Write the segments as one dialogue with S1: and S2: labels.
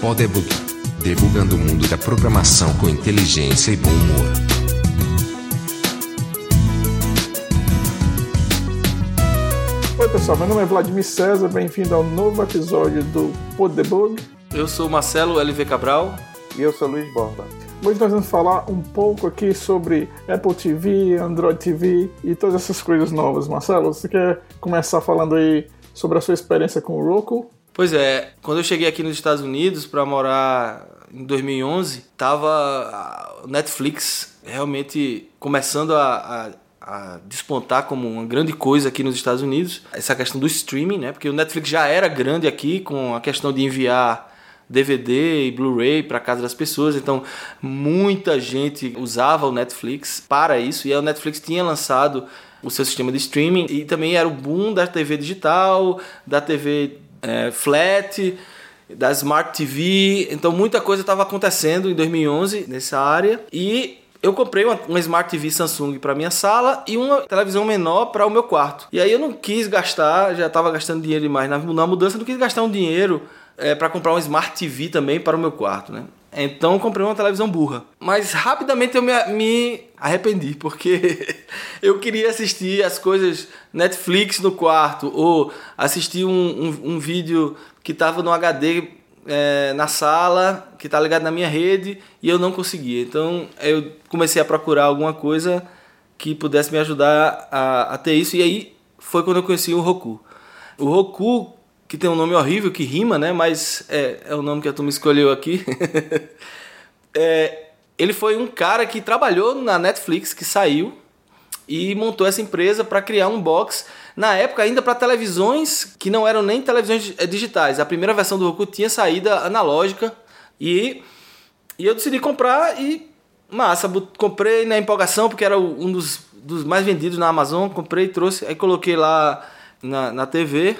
S1: Podebug. Debugando o mundo da programação com inteligência e bom humor.
S2: Oi pessoal, meu nome é Vladimir César, bem-vindo ao novo episódio do Podebug.
S3: Eu sou Marcelo LV Cabral.
S4: E eu sou Luiz Borba.
S2: Hoje nós vamos falar um pouco aqui sobre Apple TV, Android TV e todas essas coisas novas. Marcelo, você quer começar falando aí sobre a sua experiência com o Roku?
S3: Pois é, quando eu cheguei aqui nos Estados Unidos para morar em 2011, tava o Netflix realmente começando a, a, a, despontar como uma grande coisa aqui nos Estados Unidos. Essa questão do streaming, né? Porque o Netflix já era grande aqui com a questão de enviar DVD e Blu-ray para casa das pessoas. Então, muita gente usava o Netflix para isso. E o Netflix tinha lançado o seu sistema de streaming e também era o boom da TV digital, da TV é, flat, da Smart TV. Então, muita coisa estava acontecendo em 2011 nessa área e eu comprei uma, uma, Smart TV Samsung para minha sala e uma televisão menor para o meu quarto. E aí eu não quis gastar, já estava gastando dinheiro demais na, na mudança, não quis gastar um dinheiro é, para comprar uma Smart TV também para o meu quarto, né? Então comprei uma televisão burra. Mas rapidamente eu me, me arrependi, porque eu queria assistir as coisas Netflix no quarto, ou assistir um, um, um vídeo que estava no HD é, na sala, que está ligado na minha rede, e eu não conseguia. Então eu comecei a procurar alguma coisa que pudesse me ajudar a, a ter isso, e aí foi quando eu conheci o Roku. O Roku que tem um nome horrível, que rima, né? Mas é, é o nome que a turma escolheu aqui. é, ele foi um cara que trabalhou na Netflix, que saiu e montou essa empresa para criar um box. Na época, ainda para televisões que não eram nem televisões é, digitais. A primeira versão do Roku tinha saída analógica e, e eu decidi comprar e massa, comprei na empolgação porque era um dos, dos mais vendidos na Amazon. Comprei, trouxe, aí coloquei lá na, na TV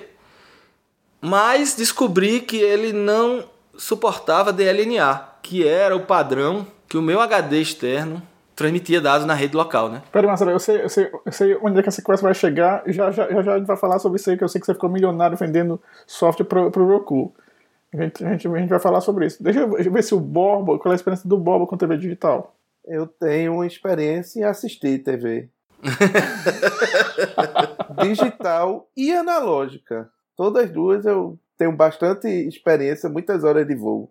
S3: mas descobri que ele não suportava DLNA, que era o padrão que o meu HD externo transmitia dados na rede local, né?
S2: Peraí, Marcelo, eu sei, eu, sei, eu sei onde é que essa conversa vai chegar. Já, já, já, já a gente vai falar sobre isso aí, que eu sei que você ficou milionário vendendo software pro, pro Roku. A gente, a, gente, a gente vai falar sobre isso. Deixa eu, deixa eu ver se o Borba, qual é a experiência do Borba com TV digital?
S4: Eu tenho uma experiência em assistir TV. digital e analógica. Todas as duas eu tenho bastante experiência, muitas horas de voo.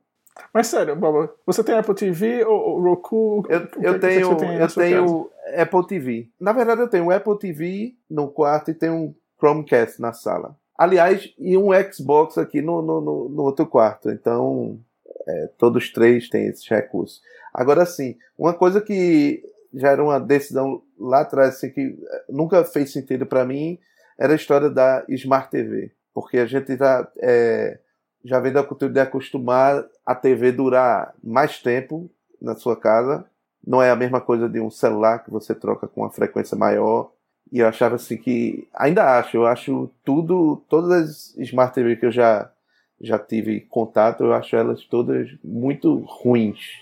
S2: Mas sério, Boba, você tem Apple TV ou Roku?
S4: Eu, eu é tenho, eu tenho Apple TV. Na verdade, eu tenho um Apple TV no quarto e tenho um Chromecast na sala. Aliás, e um Xbox aqui no, no, no, no outro quarto. Então, é, todos três têm esses recursos. Agora, sim, uma coisa que já era uma decisão lá atrás, assim, que nunca fez sentido para mim, era a história da Smart TV porque a gente já, é, já vem da cultura de acostumar a TV durar mais tempo na sua casa. Não é a mesma coisa de um celular que você troca com uma frequência maior. E eu achava assim que. Ainda acho, eu acho tudo. Todas as Smart TV que eu já, já tive contato, eu acho elas todas muito ruins.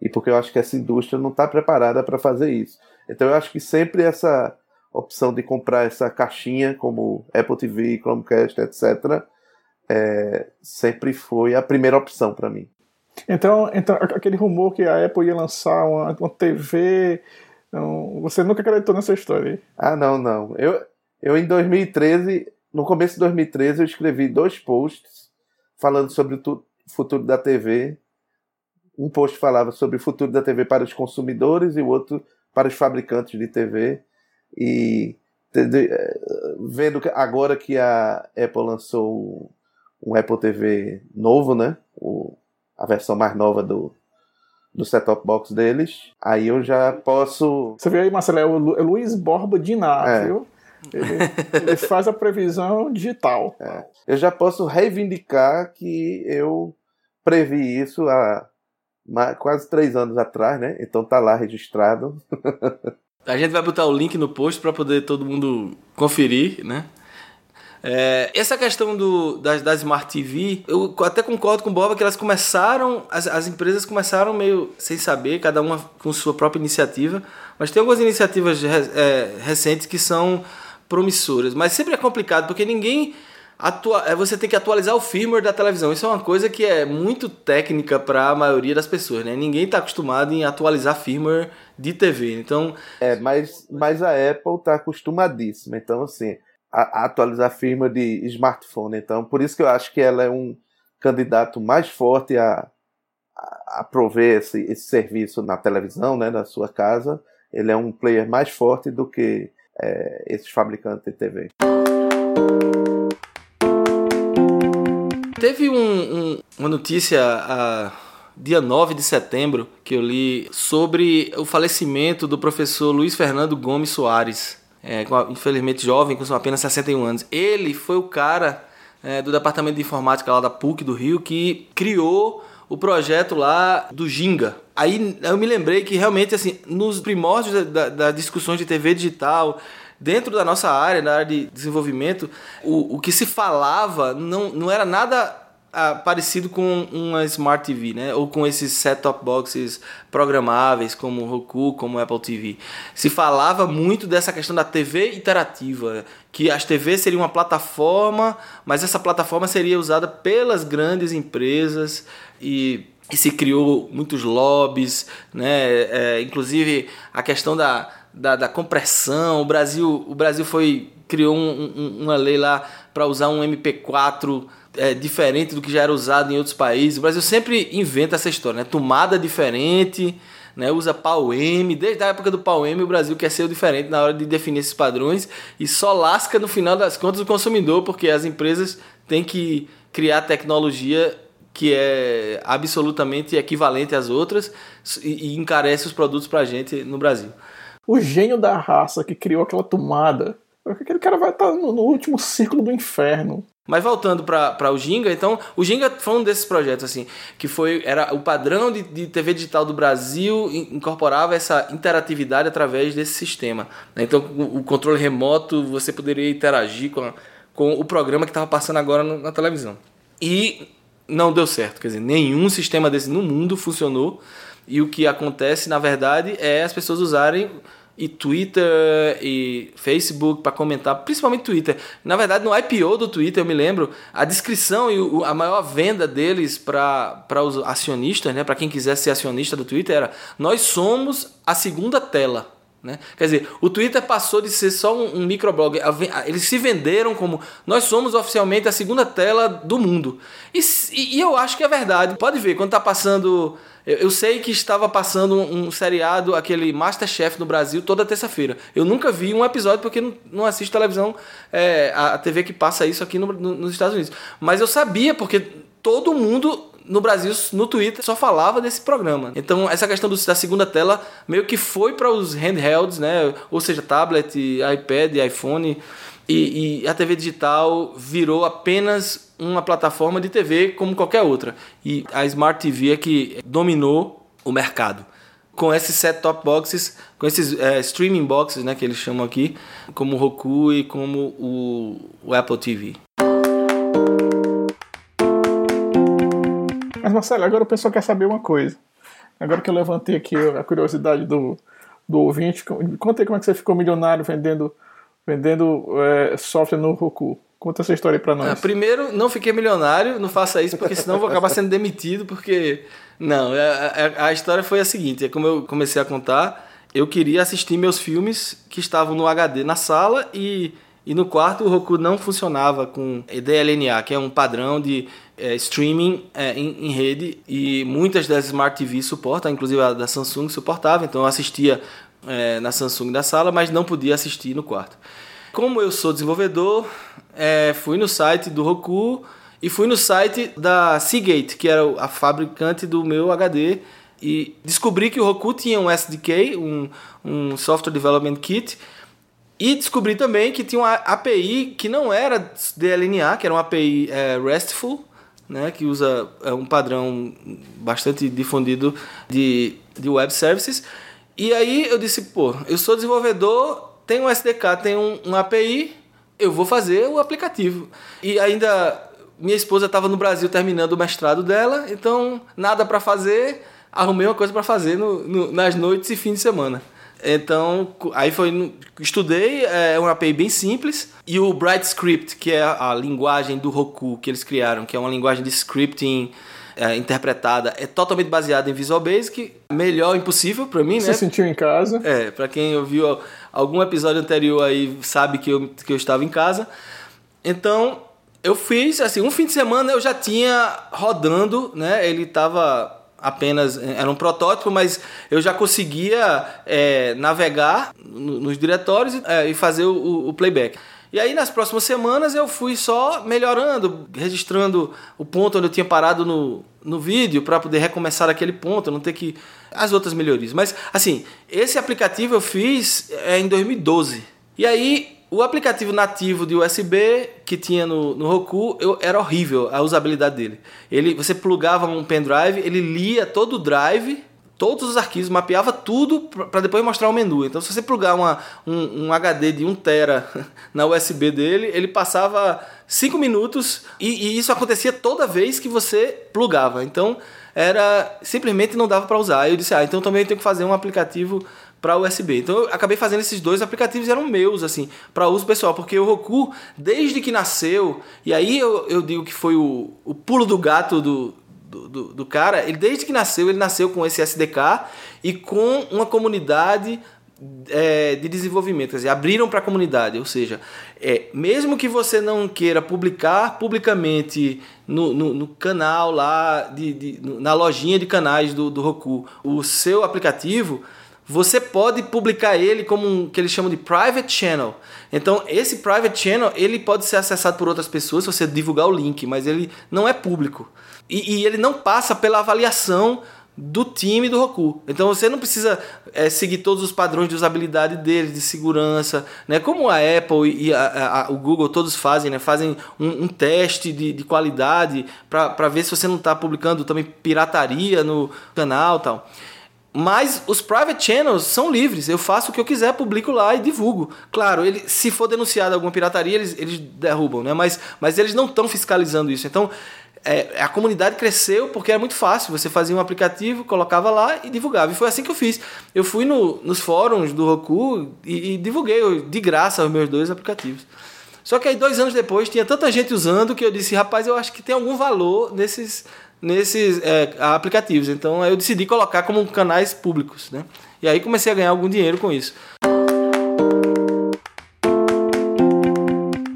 S4: E porque eu acho que essa indústria não está preparada para fazer isso. Então eu acho que sempre essa opção de comprar essa caixinha como Apple TV, Chromecast, etc., é, sempre foi a primeira opção para mim.
S2: Então, então, aquele rumor que a Apple ia lançar uma, uma TV, não, você nunca acreditou nessa história?
S4: Ah, não, não. Eu, eu em 2013, no começo de 2013, eu escrevi dois posts falando sobre o futuro da TV. Um post falava sobre o futuro da TV para os consumidores e o outro para os fabricantes de TV. E eh, vendo agora que a Apple lançou um Apple TV novo, né? O, a versão mais nova do, do set-top box deles, aí eu já posso.
S2: Você vê aí, Marcelo, é o, é Luiz Borba Dinar, é. viu? Ele, ele, faz a previsão digital.
S4: É. Eu já posso reivindicar que eu previ isso há quase três anos atrás, né? Então tá lá registrado.
S3: A gente vai botar o link no post para poder todo mundo conferir, né? É, essa questão do, das, Smart TV, eu até concordo com o Boba que elas começaram, as, as empresas começaram meio sem saber, cada uma com sua própria iniciativa, mas tem algumas iniciativas é, recentes que são promissoras, mas sempre é complicado porque ninguém atua é, você tem que atualizar o firmware da televisão. Isso é uma coisa que é muito técnica para a maioria das pessoas, né? Ninguém está acostumado em atualizar firmware de TV. Então,
S4: é, mas mas a Apple está acostumadíssima. Então, assim, a, a atualizar firmware de smartphone. Então, por isso que eu acho que ela é um candidato mais forte a, a, a prover esse, esse serviço na televisão, né, na sua casa. Ele é um player mais forte do que é, esses fabricantes de TV.
S3: Teve um, um, uma notícia a dia 9 de setembro que eu li sobre o falecimento do professor Luiz Fernando Gomes Soares, é, infelizmente jovem, com apenas 61 anos. Ele foi o cara é, do departamento de informática lá da PUC do Rio que criou o projeto lá do Ginga. Aí eu me lembrei que realmente, assim, nos primórdios das da discussões de TV digital, dentro da nossa área, na área de desenvolvimento, o, o que se falava não, não era nada ah, parecido com uma Smart TV, né? Ou com esses set-top boxes programáveis como Roku, como Apple TV. Se falava muito dessa questão da TV interativa, que as TVs seriam uma plataforma, mas essa plataforma seria usada pelas grandes empresas e e se criou muitos lobbies, né? É, inclusive a questão da, da, da, compressão. O Brasil, o Brasil foi criou um, um, uma lei lá para usar um MP4 é, diferente do que já era usado em outros países. O Brasil sempre inventa essa história, né? Tomada diferente, né? Usa pau M. Desde a época do pau M, o Brasil quer ser o diferente na hora de definir esses padrões e só lasca no final das contas o consumidor, porque as empresas têm que criar tecnologia que é absolutamente equivalente às outras e, encarece os produtos para a gente no Brasil.
S2: O gênio da raça que criou aquela tomada, aquele cara vai estar no, no último círculo do inferno.
S3: Mas voltando para o Ginga, então, o Ginga foi um desses projetos, assim, que foi, era o padrão de, de TV digital do Brasil, incorporava essa interatividade através desse sistema. Né? Então, o, o, controle remoto, você poderia interagir com, a, com o programa que estava passando agora no, na televisão. E não deu certo. Quer dizer, nenhum sistema desse no mundo funcionou. E o que acontece, na verdade, é as pessoas usarem e Twitter e Facebook para comentar, principalmente Twitter. Na verdade, no IPO do Twitter, eu me lembro, a descrição e a maior venda deles para os acionistas, né, para quem quiser ser acionista do Twitter, era: nós somos a segunda tela. Né? Quer dizer, o Twitter passou de ser só um, um microblog. Eles se venderam como nós somos oficialmente a segunda tela do mundo. E, e, e eu acho que é verdade. Pode ver, quando está passando. Eu, eu, sei que estava passando um, um, seriado, aquele Masterchef no Brasil, toda terça-feira. Eu nunca vi um episódio porque não, não assisto televisão, é, a, a TV que passa isso aqui no, no, nos Estados Unidos. Mas eu sabia, porque todo mundo no Brasil, no Twitter, só falava desse programa. Então, essa questão do, da segunda tela meio que foi para os handhelds, né? Ou seja, tablet, iPad, iPhone. E, e, a TV digital virou apenas uma plataforma de TV como qualquer outra. E a Smart TV é que dominou o mercado. Com esses set-top boxes, com esses é, streaming boxes, né, que eles chamam aqui, como o Roku e como o, o Apple TV.
S2: Mas Marcelo, agora o pessoal quer saber uma coisa. Agora que eu levantei aqui a curiosidade do, do ouvinte, conta aí como é que você ficou milionário vendendo, vendendo é, software no Roku. Conta essa história aí pra nós. Ah,
S3: primeiro, não fiquei milionário, não faça isso, porque senão vou acabar sendo demitido, porque. Não, a, é, a, é, a história foi a seguinte: é como eu comecei a contar, eu queria assistir meus filmes que estavam no HD na sala e, e no quarto o Roku não funcionava com DLNA, que é um padrão de é, streaming é, em, em, rede e muitas das Smart TVs suportam, inclusive a da Samsung suportava, então eu assistia é, na Samsung da sala, mas não podia assistir no quarto. Como eu sou desenvolvedor, é, fui no site do Roku e fui no site da Seagate, que era a fabricante do meu HD, e descobri que o Roku tinha um SDK, um, um Software Development Kit, e descobri também que tinha uma API que não era DLNA, que era uma API é, RESTful, né, que usa é, um padrão bastante difundido de, de web services. E aí eu disse, pô, eu sou desenvolvedor, tenho um SDK, tenho um, um API, eu vou fazer o aplicativo. E ainda minha esposa estava no Brasil terminando o mestrado dela, então nada para fazer, arrumei uma coisa para fazer no, no, nas noites e fim de semana. Então, aí foi. Estudei, é uma API bem simples. E o Bright Script, que é a linguagem do Roku que eles criaram, que é uma linguagem de scripting é, interpretada, é totalmente baseada em Visual Basic. Melhor impossível para mim,
S2: Você
S3: né?
S2: Se sentiu em casa?
S3: É, para quem ouviu algum episódio anterior aí sabe que eu, que eu estava em casa. Então, eu fiz, assim, um fim de semana eu já tinha rodando, né? Ele estava apenas era um protótipo, mas eu já conseguia é, navegar nos diretórios é, e fazer o, o, playback. E aí nas próximas semanas eu fui só melhorando, registrando o ponto onde eu tinha parado no, no vídeo para poder recomeçar aquele ponto, não ter que as outras melhorias. Mas assim, esse aplicativo eu fiz é, em 2012. E aí o aplicativo nativo de USB que tinha no, no Roku eu, era horrível a usabilidade dele. Ele, você plugava um pendrive, ele lia todo o drive, todos os arquivos, mapeava tudo para depois mostrar o menu. Então, se você plugar uma, um, um HD de 1 tera na USB dele, ele passava 5 minutos e, e isso acontecia toda vez que você plugava. Então, era simplesmente não dava para usar. Eu disse, ah, então também tenho que fazer um aplicativo para USB. Então eu acabei fazendo esses dois aplicativos eram meus assim para uso pessoal, porque o Roku desde que nasceu e aí eu, eu digo que foi o, o pulo do gato do, do, do, do cara. Ele desde que nasceu ele nasceu com esse SDK e com uma comunidade é, de desenvolvimento, quer dizer, abriram para a comunidade, ou seja, é, mesmo que você não queira publicar publicamente no, no, no canal lá, de, de, na lojinha de canais do, do Roku, o seu aplicativo, você pode publicar ele como um que eles chamam de private channel. Então, esse private channel ele pode ser acessado por outras pessoas se você divulgar o link, mas ele não é público. E, e ele não passa pela avaliação do time do Roku. Então você não precisa é, seguir todos os padrões de usabilidade deles, de segurança, né? Como a Apple e a, a, o Google todos fazem, né? Fazem um, um teste de, de qualidade para ver se você não está publicando também pirataria no canal, tal. Mas os private channels são livres. Eu faço o que eu quiser, publico lá e divulgo. Claro, ele, se for denunciado alguma pirataria, eles, eles derrubam, né? Mas, mas eles não estão fiscalizando isso. Então, é, a comunidade cresceu porque era muito fácil. Você fazia um aplicativo, colocava lá e divulgava. E foi assim que eu fiz. Eu fui no, nos fóruns do Roku e, e divulguei de graça os meus dois aplicativos. Só que aí, dois anos depois, tinha tanta gente usando que eu disse, rapaz, eu acho que tem algum valor nesses nesses é, aplicativos. Então eu decidi colocar como canais públicos, né? E aí comecei a ganhar algum dinheiro com isso.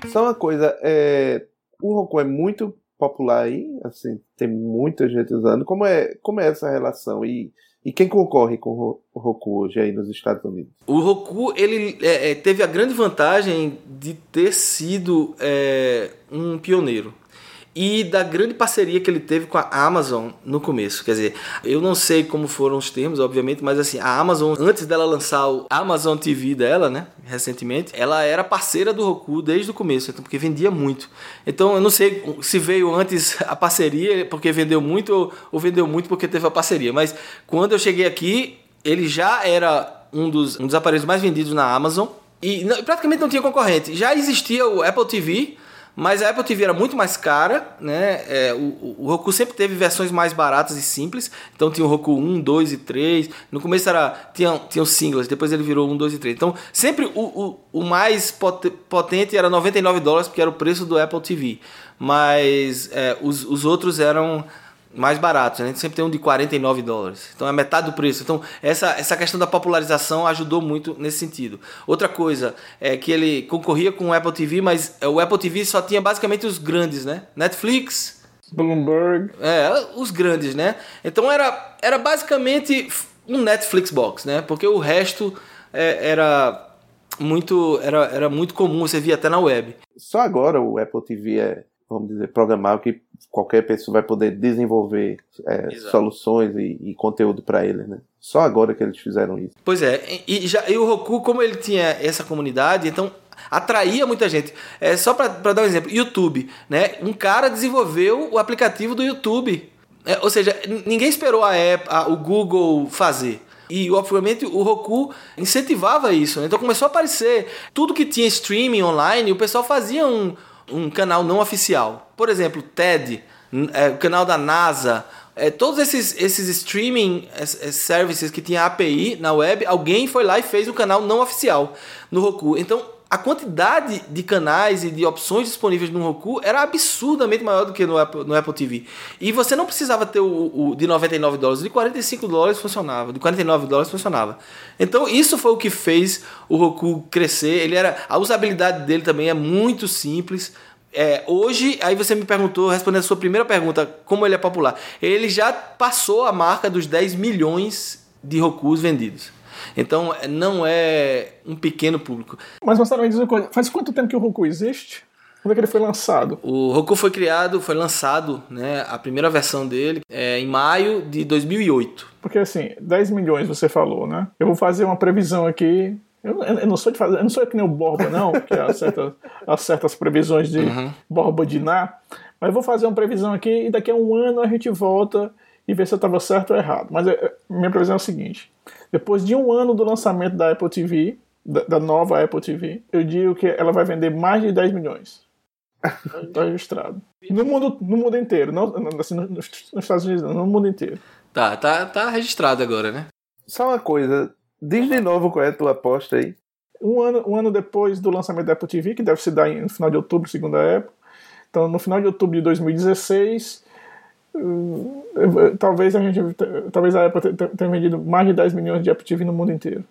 S4: Só uma coisa, é, o Roku é muito popular aí, assim, tem muita gente usando. Como é, como é essa relação? E, e quem concorre com o Roku hoje aí nos Estados Unidos?
S3: O Roku ele é, é teve a grande vantagem de ter sido é, um pioneiro e da grande parceria que ele teve com a Amazon no começo. Quer dizer, eu não sei como foram os termos, obviamente, mas assim, a Amazon, antes dela lançar o Amazon TV dela, né, recentemente, ela era parceira do Roku desde o começo, então, porque vendia muito. Então, eu não sei se veio antes a parceria porque vendeu muito ou, ou vendeu muito porque teve a parceria, mas quando eu cheguei aqui, ele já era um dos, um dos aparelhos mais vendidos na Amazon e não, praticamente não tinha concorrente. Já existia o Apple TV, mas a Apple TV era muito mais cara, né? É, o, o, Roku sempre teve versões mais baratas e simples. Então tinha o Roku 1, 2 e 3. No começo era, tinha, tinha os singles, depois ele virou 1, 2 e 3. Então sempre o, o, o mais potente era 99 dólares, porque era o preço do Apple TV. Mas é, os, os outros eram mais baratos. Né? A gente sempre tem um de 49 dólares. Então é metade do preço. Então essa, essa questão da popularização ajudou muito nesse sentido. Outra coisa é que ele concorria com o Apple TV, mas o Apple TV só tinha basicamente os grandes, né? Netflix.
S2: Bloomberg.
S3: É, os grandes, né? Então era, era basicamente um Netflix box, né? Porque o resto é, era muito era, era muito comum, você via até na web.
S4: Só agora o Apple TV é vamos dizer, programável que qualquer pessoa vai poder desenvolver é, soluções e, e conteúdo para ele, né? Só agora que eles fizeram isso.
S3: Pois é, e, já, e o Roku, como ele tinha essa comunidade, então atraía muita gente. É só para dar um exemplo, YouTube, né? Um cara desenvolveu o aplicativo do YouTube. É, ou seja, ninguém esperou a, Apple, a o Google fazer. E obviamente o Roku incentivava isso. Né? Então começou a aparecer tudo que tinha streaming online, o pessoal fazia um um canal não oficial. Por exemplo, TED, é, o canal da NASA, é, todos esses, esses streaming services que tinha API na web, alguém foi lá e fez um canal não oficial no Roku. Então, a quantidade de canais e de opções disponíveis no Roku era absurdamente maior do que no Apple, no Apple TV. E você não precisava ter o, o de 99 dólares, de 45 dólares funcionava, de 49 dólares funcionava. Então isso foi o que fez o Roku crescer. Ele era a usabilidade dele também é muito simples. É, hoje, aí você me perguntou, respondendo a sua primeira pergunta, como ele é popular. Ele já passou a marca dos 10 milhões de Rokus vendidos. Então não é um pequeno público.
S2: Mas Marcelo, me diz uma coisa, faz quanto tempo que o Roku existe? Quando é que ele foi lançado?
S3: O Roku foi criado, foi lançado, né, a primeira versão dele é, em maio de 2008.
S2: Porque assim, 10 milhões você falou, né? Eu vou fazer uma previsão aqui. Eu, eu não sou de fazer, eu não sou que nem o Borba, não, que há certas, há certas previsões de uhum. Borba de Ná. Mas eu vou fazer uma previsão aqui e daqui a um ano a gente volta e ver se eu estava certo ou errado. Mas é, minha previsão é o seguinte: depois de um ano do lançamento da Apple TV, da, da nova Apple TV, eu digo que ela vai vender mais de 10 milhões. Está registrado. No mundo, no mundo inteiro, não assim, nos, Estados Unidos, no mundo inteiro.
S3: Tá, tá, tá registrado agora, né?
S4: Só uma coisa, diz de novo qual é a tua aposta aí.
S2: Um ano, um ano depois do lançamento da Apple TV, que deve se dar no final de outubro, segundo a Apple. Então, no final de outubro de 2016, talvez a gente talvez a Apple tenha vendido mais de 10 milhões de Apple TV no mundo inteiro.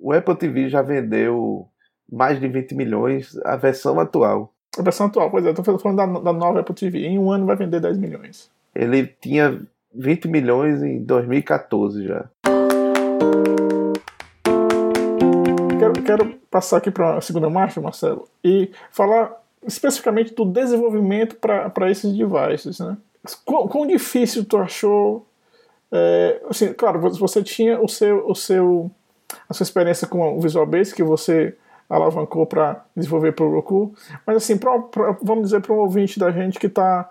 S4: O Apple TV já vendeu mais de 20 milhões a versão atual.
S2: A versão atual, pois é, estou falando da, da nova Apple TV. Em um ano vai vender 10 milhões.
S4: Ele tinha 20 milhões em 2014 já.
S2: Quero, quero passar aqui para a segunda marcha, Marcelo, e falar especificamente do desenvolvimento para esses devices, né? Quão, quão difícil tu achou? É, assim, claro, você tinha o seu, o seu, a sua experiência com o Visual Basic que você alavancou para desenvolver para o Roku, mas assim, pra, pra, vamos dizer para um ouvinte da gente que tá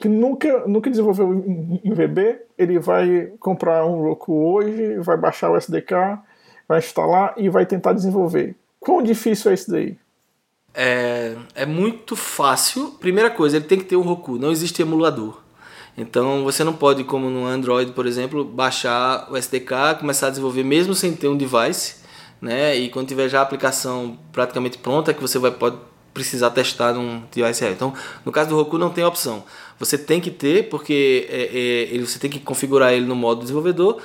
S2: que nunca, nunca desenvolveu em, em VB, ele vai comprar um Roku hoje, vai baixar o SDK, vai instalar e vai tentar desenvolver. Quão difícil é isso daí?
S3: É, é muito fácil. Primeira coisa, ele tem que ter um Roku, não existe emulador. Então você não pode, como no Android, por exemplo, baixar o SDK, começar a desenvolver mesmo sem ter um device, né? E quando tiver já a aplicação praticamente pronta, que você vai pode precisar testar num device real. Então, no caso do Roku não tem opção. Você tem que ter, porque é, é, você tem que configurar ele no modo desenvolvedor.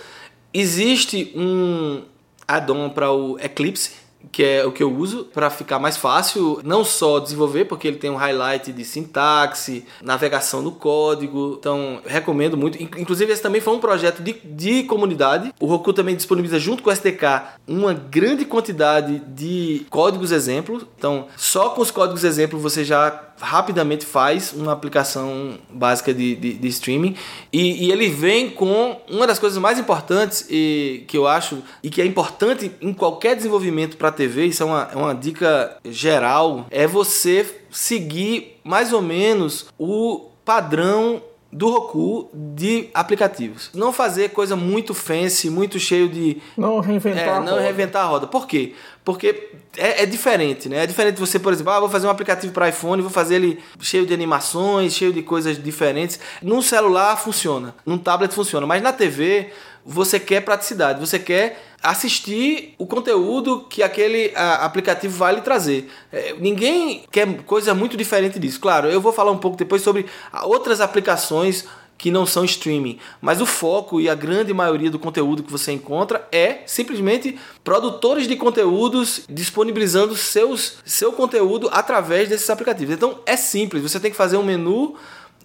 S3: Existe um add-on para o Eclipse, que é o que eu uso para ficar mais fácil, não só desenvolver, porque ele tem um highlight de sintaxe, navegação no código, então recomendo muito. Inclusive, esse também foi um projeto de, de comunidade. O Roku também disponibiliza, junto com o SDK, uma grande quantidade de códigos exemplos. Então, só com os códigos exemplos você já rapidamente faz uma aplicação básica de, de, de streaming. E, e, ele vem com uma das coisas mais importantes e, que eu acho e que é importante em qualquer desenvolvimento para TV, isso é uma, é uma dica geral, é você seguir mais ou menos o padrão do Roku de aplicativos. Não fazer coisa muito fancy, muito cheio de.
S2: Não reinventar
S3: é,
S2: a
S3: Não
S2: roda.
S3: reinventar a roda. Por quê? Porque é, é, diferente, né? É diferente você, por exemplo, ah, vou fazer um aplicativo para iPhone, vou fazer ele cheio de animações, cheio de coisas diferentes. Num celular funciona, num tablet funciona, mas na TV você quer praticidade, você quer assistir o conteúdo que aquele aplicativo vai lhe trazer. É, ninguém quer coisa muito diferente disso. Claro, eu vou falar um pouco depois sobre outras aplicações que não são streaming, mas o foco e a grande maioria do conteúdo que você encontra é simplesmente produtores de conteúdos disponibilizando seus, seu conteúdo através desses aplicativos. Então é simples, você tem que fazer um menu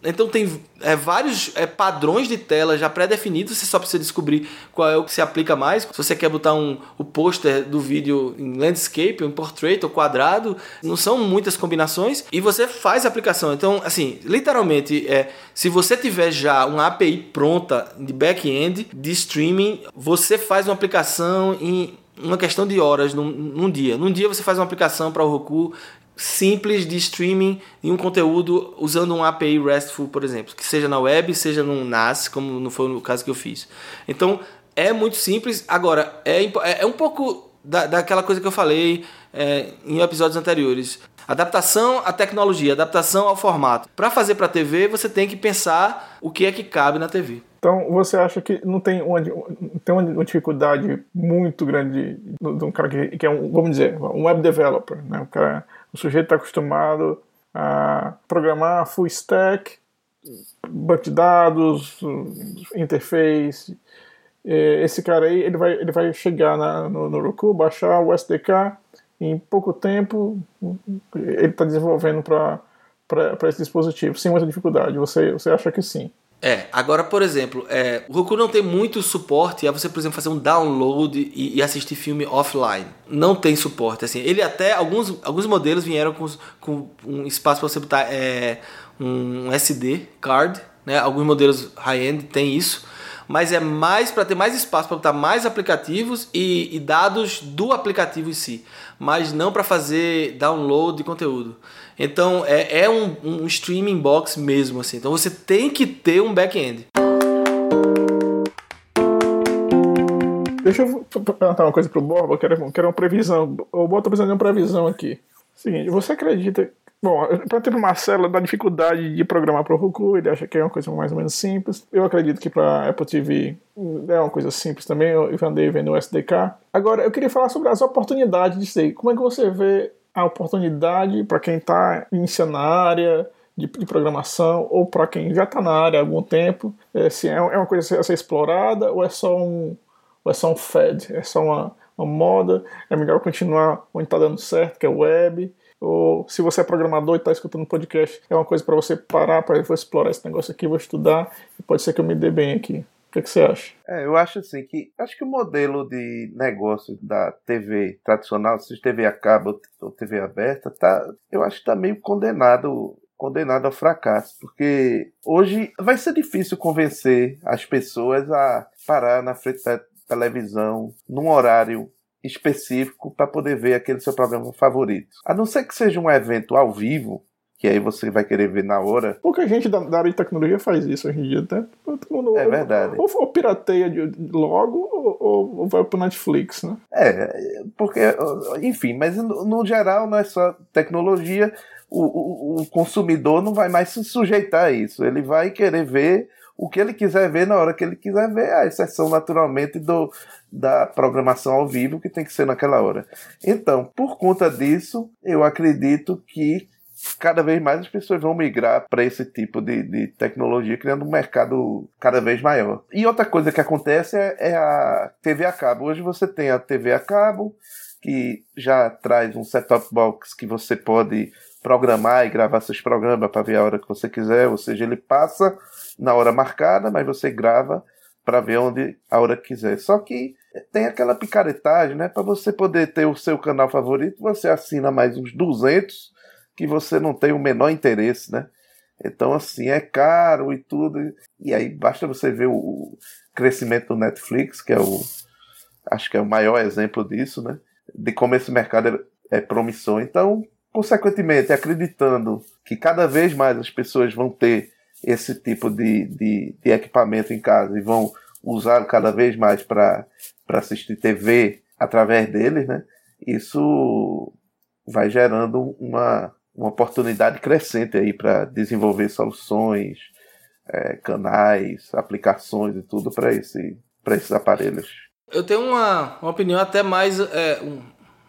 S3: então tem é, vários é, padrões de tela já pré-definidos, você só precisa descobrir qual é o que se aplica mais. Se você quer botar um, o pôster do vídeo em landscape, em portrait ou quadrado, não são muitas combinações e você faz a aplicação. Então, assim, literalmente, é, se você tiver já uma API pronta de back-end de streaming, você faz uma aplicação em uma questão de horas num, num dia. Num dia você faz uma aplicação para o Roku simples de streaming de um conteúdo usando um API RESTful, por exemplo, que seja na web, seja no NAS, como não foi o caso que eu fiz. Então, é muito simples. Agora, é, é um pouco da, daquela coisa que eu falei é, em episódios anteriores. Adaptação à tecnologia, adaptação ao formato. Para fazer para TV, você tem que pensar o que é que cabe na TV.
S2: Então, você acha que não tem uma, tem uma dificuldade muito grande de um cara que, que, é um, vamos dizer, um web developer, né? O, cara, o sujeito está acostumado a programar full stack, banco de dados, interface. Esse cara aí, ele vai, ele vai chegar na, no, no Roku, baixar o SDK, em pouco tempo ele está desenvolvendo para esse dispositivo, sem muita dificuldade. Você, você acha que sim?
S3: É, agora, por exemplo, é, o Roku não tem muito suporte a você, por exemplo, fazer um download e, e, assistir filme offline. Não tem suporte. Assim, ele até, alguns, alguns modelos vieram com, com um espaço para você botar é, um SD card, né? Alguns modelos high-end tem isso, mas é mais para ter mais espaço para botar mais aplicativos e, e dados do aplicativo em si, mas não para fazer download de conteúdo. Então é, é um, um streaming box mesmo assim. Então você tem que ter um back-end.
S2: Deixa eu perguntar uma coisa pro Borba, eu quero, quero uma previsão. O Borba tá precisando de uma previsão aqui. Seguinte, você acredita. Bom, para ter o Marcelo da dificuldade de programar para o Roku, ele acha que é uma coisa mais ou menos simples. Eu acredito que para Apple TV é uma coisa simples também. Eu andei vendo o SDK. Agora, eu queria falar sobre as oportunidades disso aí. Como é que você vê a oportunidade para quem está iniciando na área de, de programação ou para quem já está na área há algum tempo, é, se é, é uma coisa a ser explorada ou é só um, ou é só um fad, é só uma, uma moda, é melhor continuar onde está dando certo, que é web, ou se você é programador e está escutando podcast, é uma coisa para você parar, para explorar esse negócio aqui, vou estudar, e pode ser que eu me dê bem aqui. O que, que, você acha?
S4: É, eu acho assim que acho que o modelo de negócio da TV tradicional, seja TV a cabo ou TV aberta, tá, eu acho que está meio condenado condenado ao fracasso, porque hoje vai ser difícil convencer as pessoas a parar na frente da televisão num horário específico para poder ver aquele seu programa favorito. A não ser que seja um evento ao vivo, que aí você vai querer ver na hora.
S2: Pouca gente da, da área de tecnologia faz isso hoje em dia, até.
S4: Mundo, é verdade.
S2: Ou, ou pirateia de, logo ou, ou, vai pro Netflix, né?
S4: É, porque, enfim, mas no, no geral não é só tecnologia. O, o, o, consumidor não vai mais se sujeitar a isso. Ele vai querer ver o que ele quiser ver na hora que ele quiser ver, a exceção naturalmente do, da programação ao vivo que tem que ser naquela hora. Então, por conta disso, eu acredito que cada vez mais as pessoas vão migrar para esse tipo de, de, tecnologia, criando um mercado cada vez maior. E outra coisa que acontece é, é a TV a cabo. Hoje você tem a TV a cabo, que já traz um set-top box que você pode programar e gravar seus programas para ver a hora que você quiser, ou seja, ele passa na hora marcada, mas você grava para ver onde a hora que quiser. Só que tem aquela picaretagem, né? Para você poder ter o seu canal favorito, você assina mais uns 200 que você não tem o menor interesse, né? Então, assim, é caro e tudo. E aí basta você ver o crescimento do Netflix, que é o. Acho que é o maior exemplo disso, né? De como esse mercado é, é promissor. Então, consequentemente, acreditando que cada vez mais as pessoas vão ter esse tipo de, de, de equipamento em casa e vão usar cada vez mais para assistir TV através deles, né? Isso vai gerando uma, uma oportunidade crescente aí para desenvolver soluções, é, canais, aplicações e tudo para esse, esses aparelhos.
S3: Eu tenho uma, uma opinião até mais. É, um,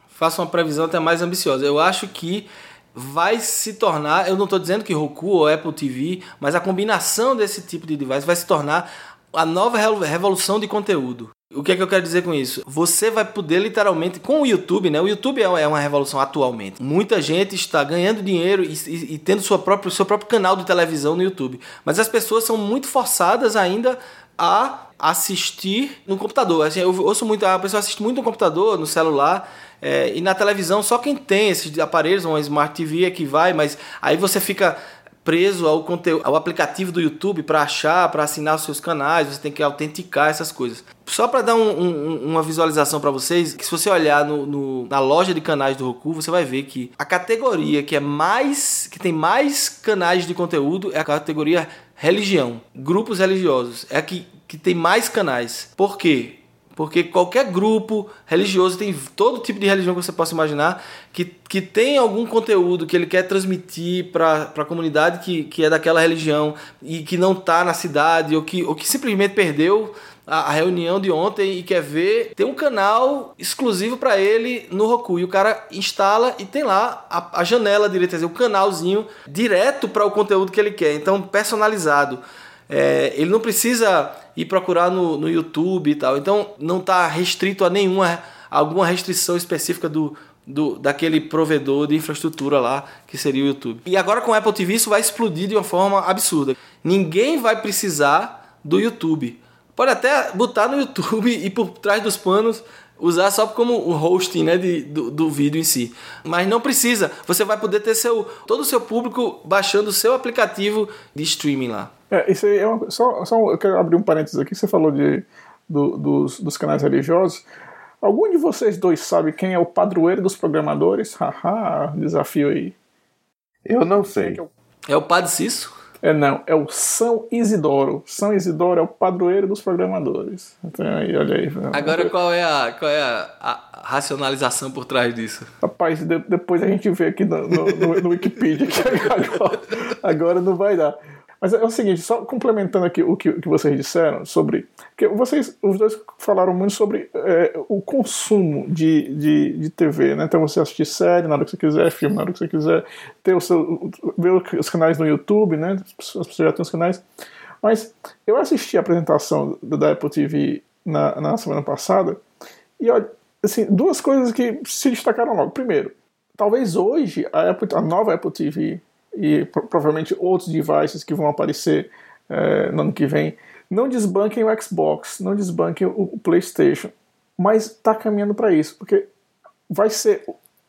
S3: faço uma previsão até mais ambiciosa. Eu acho que vai se tornar, eu não estou dizendo que Roku ou Apple TV, mas a combinação desse tipo de device vai se tornar a nova revolução de conteúdo. O que é que eu quero dizer com isso? Você vai poder literalmente, com o YouTube, né? O YouTube é, uma revolução atualmente. Muita gente está ganhando dinheiro e, e, e tendo sua própria, seu próprio canal de televisão no YouTube. Mas as pessoas são muito forçadas ainda a assistir no computador. Assim, eu ouço muito, a pessoa assiste muito no computador, no celular. É, e na televisão, só quem tem esses aparelhos, uma Smart TV é que vai, mas aí você fica preso ao conteúdo, ao aplicativo do YouTube para achar, para assinar os seus canais, você tem que autenticar essas coisas. Só para dar um, um, uma visualização para vocês, se você olhar no, no, na loja de canais do Roku, você vai ver que a categoria que é mais, que tem mais canais de conteúdo é a categoria religião, grupos religiosos, é a que, que tem mais canais. Por quê? Porque qualquer grupo religioso, tem todo tipo de religião que você possa imaginar, que, que tem algum conteúdo que ele quer transmitir para a comunidade que, que é daquela religião e que não está na cidade, ou que, ou que simplesmente perdeu a, a, reunião de ontem e quer ver, tem um canal exclusivo para ele no Roku. E o cara instala e tem lá a, a janela direita, o canalzinho direto para o conteúdo que ele quer. Então, personalizado. É, ele não precisa ir procurar no, no YouTube e tal. Então, não está restrito a nenhuma alguma restrição específica do, do, daquele provedor de infraestrutura lá, que seria o YouTube. E agora com o Apple TV isso vai explodir de uma forma absurda. Ninguém vai precisar do YouTube. Pode até botar no YouTube e por trás dos panos usar só como o hosting né, de, do, do, vídeo em si. Mas não precisa. Você vai poder ter seu, todo o seu público baixando o seu aplicativo de streaming lá.
S2: É, isso aí é uma, só, só eu quero abrir um parênteses aqui. Você falou de, do, dos, dos canais religiosos. Algum de vocês dois sabe quem é o padroeiro dos programadores? Haha, desafio aí.
S4: Eu não sei.
S3: É o Padre Cício?
S2: É não, é o São Isidoro. São Isidoro é o padroeiro dos programadores. Então, aí, olha aí.
S3: Agora qual é a, qual é a, a racionalização por trás disso?
S2: Rapaz, de, depois a gente vê aqui no, no, no, no Wikipedia que agora, agora não vai dar. Mas é o seguinte, só complementando aqui o que, o que vocês disseram sobre. que vocês, os dois falaram muito sobre é, o consumo de, de, de TV, né? Então você assistir série na hora que você quiser, filme na hora que você quiser, ter o seu, ver os canais no YouTube, né? As pessoas já têm os canais. Mas eu assisti a apresentação da Apple TV na, na semana passada e olha, assim, duas coisas que se destacaram logo. Primeiro, talvez hoje a, Apple, a nova Apple TV e provavelmente outros devices que vão aparecer é, no ano que vem. Não desbanquem o Xbox, não desbanquem o, PlayStation, mas está caminhando para isso, porque vai ser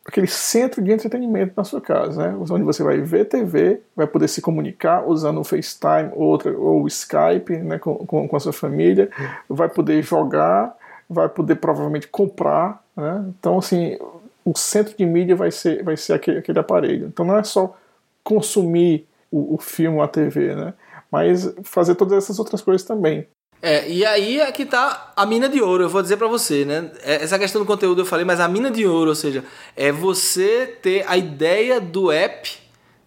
S2: aquele centro de entretenimento na sua casa, né? onde você vai ver TV, vai poder se comunicar usando o FaceTime outra, ou o Skype né? com, com, com a sua família, vai poder jogar, vai poder provavelmente comprar. Né? Então, assim, o centro de mídia vai ser, vai ser aquele, aquele aparelho. Então, não é só consumir o, o filme ou a TV, né? Mas fazer todas essas outras coisas também.
S3: É, e aí é que tá a mina de ouro, eu vou dizer para você, né? É, essa questão do conteúdo eu falei, mas a mina de ouro, ou seja, é você ter a ideia do app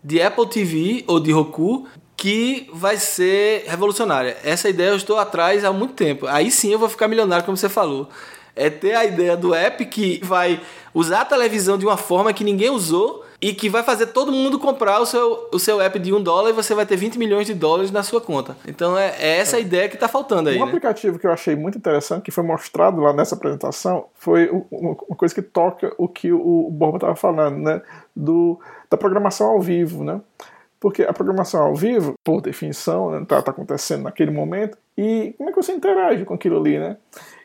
S3: de Apple TV ou de Roku que vai ser revolucionária. Essa ideia eu estou atrás há muito tempo. Aí sim eu vou ficar milionário, como você falou. É ter a ideia do app que vai usar a televisão de uma forma que ninguém usou e que vai fazer todo mundo comprar o seu, o seu app de um dólar e você vai ter 20 milhões de dólares na sua conta. Então é, é essa a ideia que está faltando aí.
S2: Um
S3: né?
S2: aplicativo que eu achei muito interessante, que foi mostrado lá nessa apresentação, foi uma coisa que toca o que o Borba estava falando, né? Do, da programação ao vivo, né? Porque a programação ao vivo, por definição, está né, tá acontecendo naquele momento, e como é que você interage com aquilo ali, né?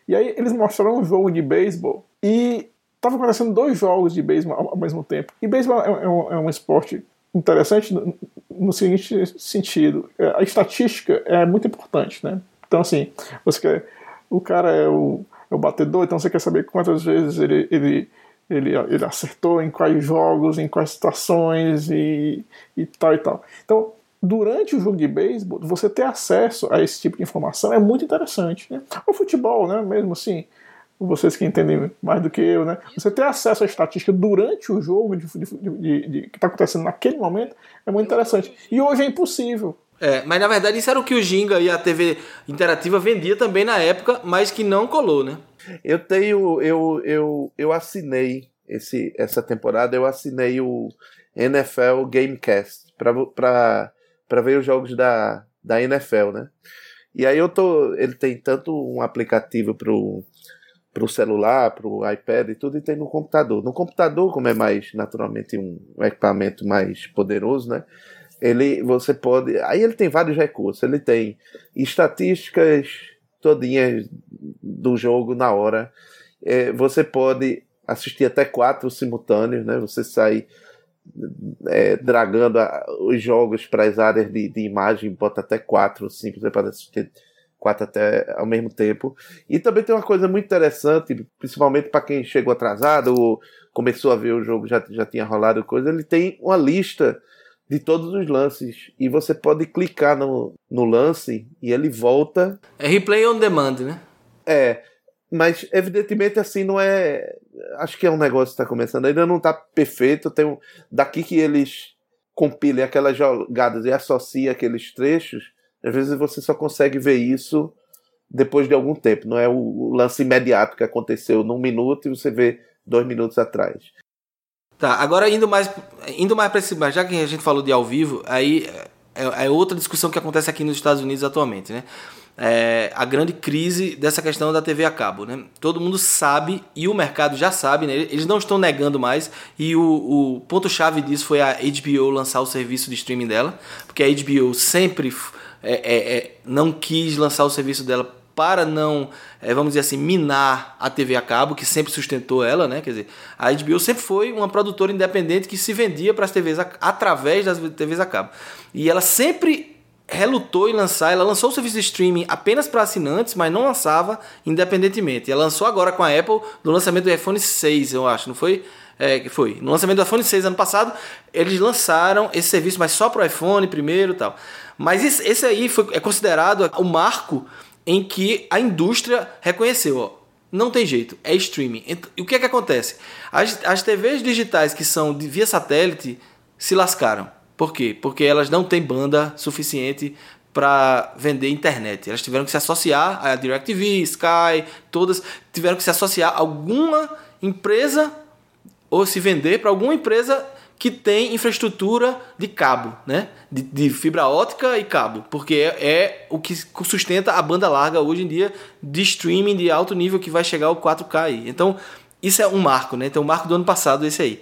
S2: E aí eles mostraram um jogo de beisebol e Tava acontecendo dois jogos de beisebol ao mesmo tempo. E beisebol é, é, um, é um esporte interessante no, no seguinte sentido: é, a estatística é muito importante, né? Então, assim, você quer, o cara é o, é o batedor, então você quer saber quantas vezes ele, ele, ele, ele acertou, em quais jogos, em quais situações e, e tal e tal. Então, durante o jogo de beisebol, você ter acesso a esse tipo de informação é muito interessante. Né? O futebol, né, mesmo assim, vocês que entendem mais do que eu, né? Você ter acesso à estatística durante o jogo de, de, de, de que está acontecendo naquele momento é muito interessante. E hoje é impossível.
S3: É, mas na verdade isso era o que o Ginga e a TV interativa vendia também na época, mas que não colou, né?
S4: Eu tenho, eu, eu, eu assinei esse, essa temporada, eu assinei o NFL Gamecast para ver os jogos da, da NFL, né? E aí eu tô, ele tem tanto um aplicativo pro para o celular, para o iPad e tudo, e tem no computador. No computador, como é mais naturalmente um equipamento mais poderoso, né? Ele, você pode, aí ele tem vários recursos. Ele tem estatísticas todinhas do jogo na hora. É, você pode assistir até quatro simultâneos, né? Você sai é, dragando a, os jogos para as áreas de, de imagem, bota até quatro, cinco, você pode assistir quatro até ao mesmo tempo. E também tem uma coisa muito interessante, principalmente para quem chegou atrasado ou começou a ver o jogo, já, já tinha rolado coisa, ele tem uma lista de todos os lances. E você pode clicar no, no lance e ele volta.
S3: É replay on demand, né?
S4: É. Mas, evidentemente, assim, não é. Acho que é um negócio que está começando. Ainda não está perfeito. Tem um... Daqui que eles compilem aquelas jogadas e associem aqueles trechos, às vezes você só consegue ver isso depois de algum tempo. Não é o lance imediato que aconteceu num minuto e você vê dois minutos atrás.
S3: Tá, agora indo mais, indo mais para esse, já que a gente falou de ao vivo, aí é, é outra discussão que acontece aqui nos Estados Unidos atualmente, né? É, a grande crise dessa questão da TV a cabo. Né? Todo mundo sabe e o mercado já sabe, né? eles não estão negando mais. E o, o ponto-chave disso foi a HBO lançar o serviço de streaming dela, porque a HBO sempre é, é, é, não quis lançar o serviço dela para não, é, vamos dizer assim, minar a TV a cabo, que sempre sustentou ela, né? Quer dizer, a HBO sempre foi uma produtora independente que se vendia para as TVs a, através das TVs a cabo. E ela sempre relutou em lançar, ela lançou o serviço de streaming apenas para assinantes, mas não lançava independentemente. Ela lançou agora com a Apple no lançamento do iPhone 6, eu acho, não foi? É, foi. No lançamento do iPhone 6 ano passado, eles lançaram esse serviço, mas só para o iPhone primeiro e tal. Mas esse, esse aí foi, é considerado o marco em que a indústria reconheceu, ó, não tem jeito, é streaming. E o que é que acontece? As, as TVs digitais que são de, via satélite se lascaram. Por quê? Porque elas não têm banda suficiente para vender internet. Elas tiveram que se associar a DirecTV, Sky, todas tiveram que se associar a alguma empresa ou se vender para alguma empresa que tem infraestrutura de cabo, né? De, de fibra ótica e cabo, porque é, é, o que sustenta a banda larga hoje em dia de streaming de alto nível que vai chegar ao 4K aí. Então, isso é um marco, né? Então, o marco do ano passado esse aí.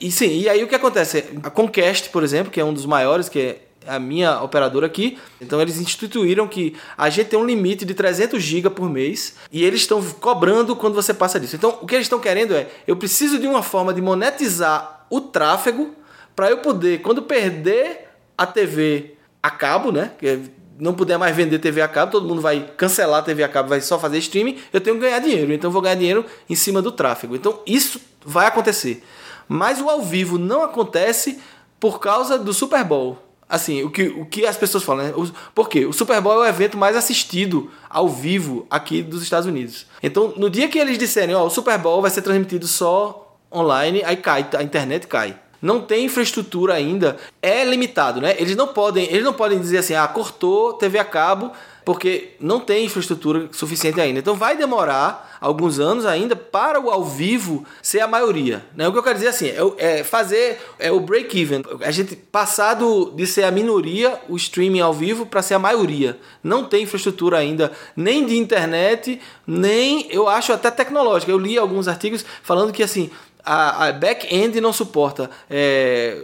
S3: E sim, e aí o que acontece? A Comcast, por exemplo, que é um dos maiores, que é a minha operadora aqui. Então eles instituíram que a gente tem um limite de 300 GB por mês e eles estão cobrando quando você passa disso. Então o que eles estão querendo é, eu preciso de uma forma de monetizar o tráfego para eu poder, quando perder a TV a cabo, né? Que não puder mais vender TV a cabo, todo mundo vai cancelar a TV a cabo, vai só fazer streaming, eu tenho que ganhar dinheiro. Então vou ganhar dinheiro em cima do tráfego. Então isso vai acontecer. Mas o ao vivo não acontece por causa do Super Bowl. Assim, o que, o que as pessoas falam, né? Por quê? O Super Bowl é o evento mais assistido ao vivo aqui dos Estados Unidos. Então, no dia que eles disserem, ó, o Super Bowl vai ser transmitido só online, aí cai, a internet cai. Não tem infraestrutura ainda, é limitado, né? Eles não podem, eles não podem dizer assim, ah, cortou TV a cabo, porque não tem infraestrutura suficiente ainda. Então vai demorar alguns anos ainda para o ao vivo ser a maioria. Né? O que eu quero dizer assim, é, é fazer é o break-even. A gente passado de ser a minoria, o streaming ao vivo, para ser a maioria. Não tem infraestrutura ainda, nem de internet, nem eu acho até tecnológica. Eu li alguns artigos falando que assim a, a back-end não suporta. É,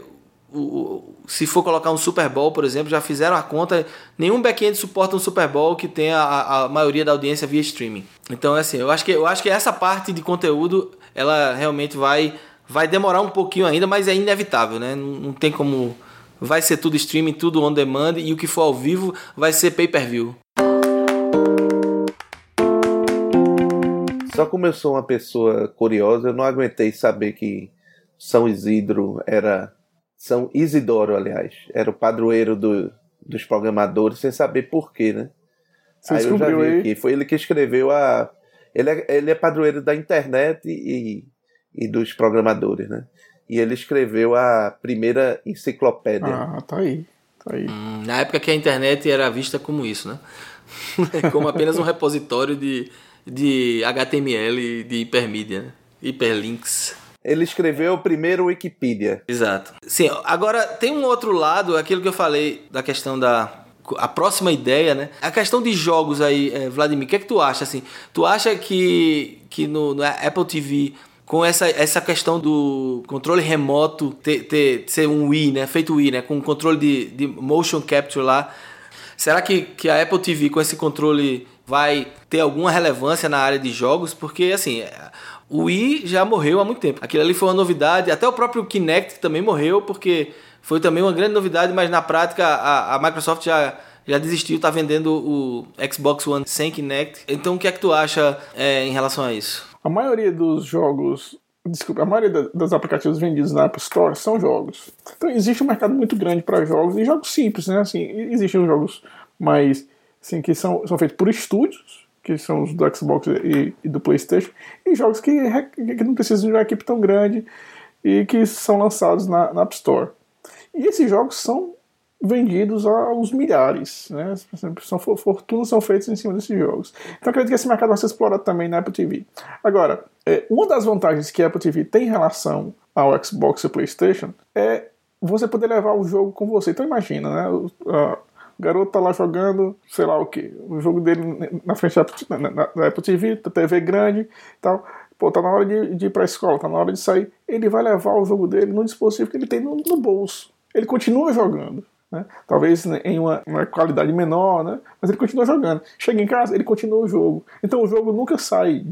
S3: o, se for colocar um Super Bowl, por exemplo, já fizeram a conta, nenhum back-end suporta um Super Bowl que tenha a, a, maioria da audiência via streaming. Então, é assim, eu acho que, eu acho que essa parte de conteúdo, ela realmente vai, vai demorar um pouquinho ainda, mas é inevitável, né? Não, não tem como... Vai ser tudo streaming, tudo on demand, e o que for ao vivo vai ser pay-per-view.
S4: Só como eu sou uma pessoa curiosa, eu não aguentei saber que São Isidro era. São Isidoro, aliás, era o padroeiro do, dos programadores, sem saber porquê, né? Você aí eu já vi aí? que foi ele que escreveu a. Ele é, ele é padroeiro da internet e, e dos programadores, né? E ele escreveu a primeira enciclopédia.
S2: Ah, tá aí. Tá aí.
S3: Hum, na época que a internet era vista como isso, né? como apenas um repositório de, de HTML de hipermídia, né? hiperlinks.
S4: Ele escreveu o primeiro Wikipedia.
S3: Exato. Sim, agora tem um outro lado, aquilo que eu falei da questão da a próxima ideia, né? A questão de jogos aí, é, Vladimir, o que é que tu acha assim? Tu acha que que no, no Apple TV com essa, essa questão do controle remoto ter, ter ser um Wii, né? Feito Wii, né? Com controle de, de motion capture lá. Será que, que a Apple TV com esse controle vai ter alguma relevância na área de jogos, porque assim, o Wii já morreu há muito tempo. Aquilo ali foi uma novidade, até o próprio Kinect também morreu, porque foi também uma grande novidade, mas na prática a, a Microsoft já, já desistiu, está vendendo o Xbox One sem Kinect. Então o que é que tu acha é, em relação a isso?
S2: A maioria dos jogos desculpa, a maioria dos aplicativos vendidos na App Store são jogos. Então existe um mercado muito grande para jogos e jogos simples, né? Assim, existem jogos mais assim, que são, são feitos por estúdios, que são os do Xbox e, e do PlayStation, e jogos que, que não precisam de uma equipe tão grande e que são lançados na, na App Store. E esses jogos são vendidos aos milhares, né? São fortunas são feitas em cima desses jogos. Então acredito que esse mercado vai ser explorado também na Apple TV. Agora, é, uma das vantagens que a Apple TV tem em relação ao Xbox e PlayStation é você poder levar o jogo com você. Então imagina, né? O, garoto tá lá jogando, sei lá o que, o jogo dele na frente da, na, na Apple TV, da TV grande e tal. Pô, tá na hora de, de ir pra escola, tá na hora de sair. Ele vai levar o jogo dele no dispositivo que ele tem no, no bolso. Ele continua jogando. Né? Talvez em uma, uma, qualidade menor, né? mas ele continua jogando. Chega em casa, ele continua o jogo. Então o jogo nunca sai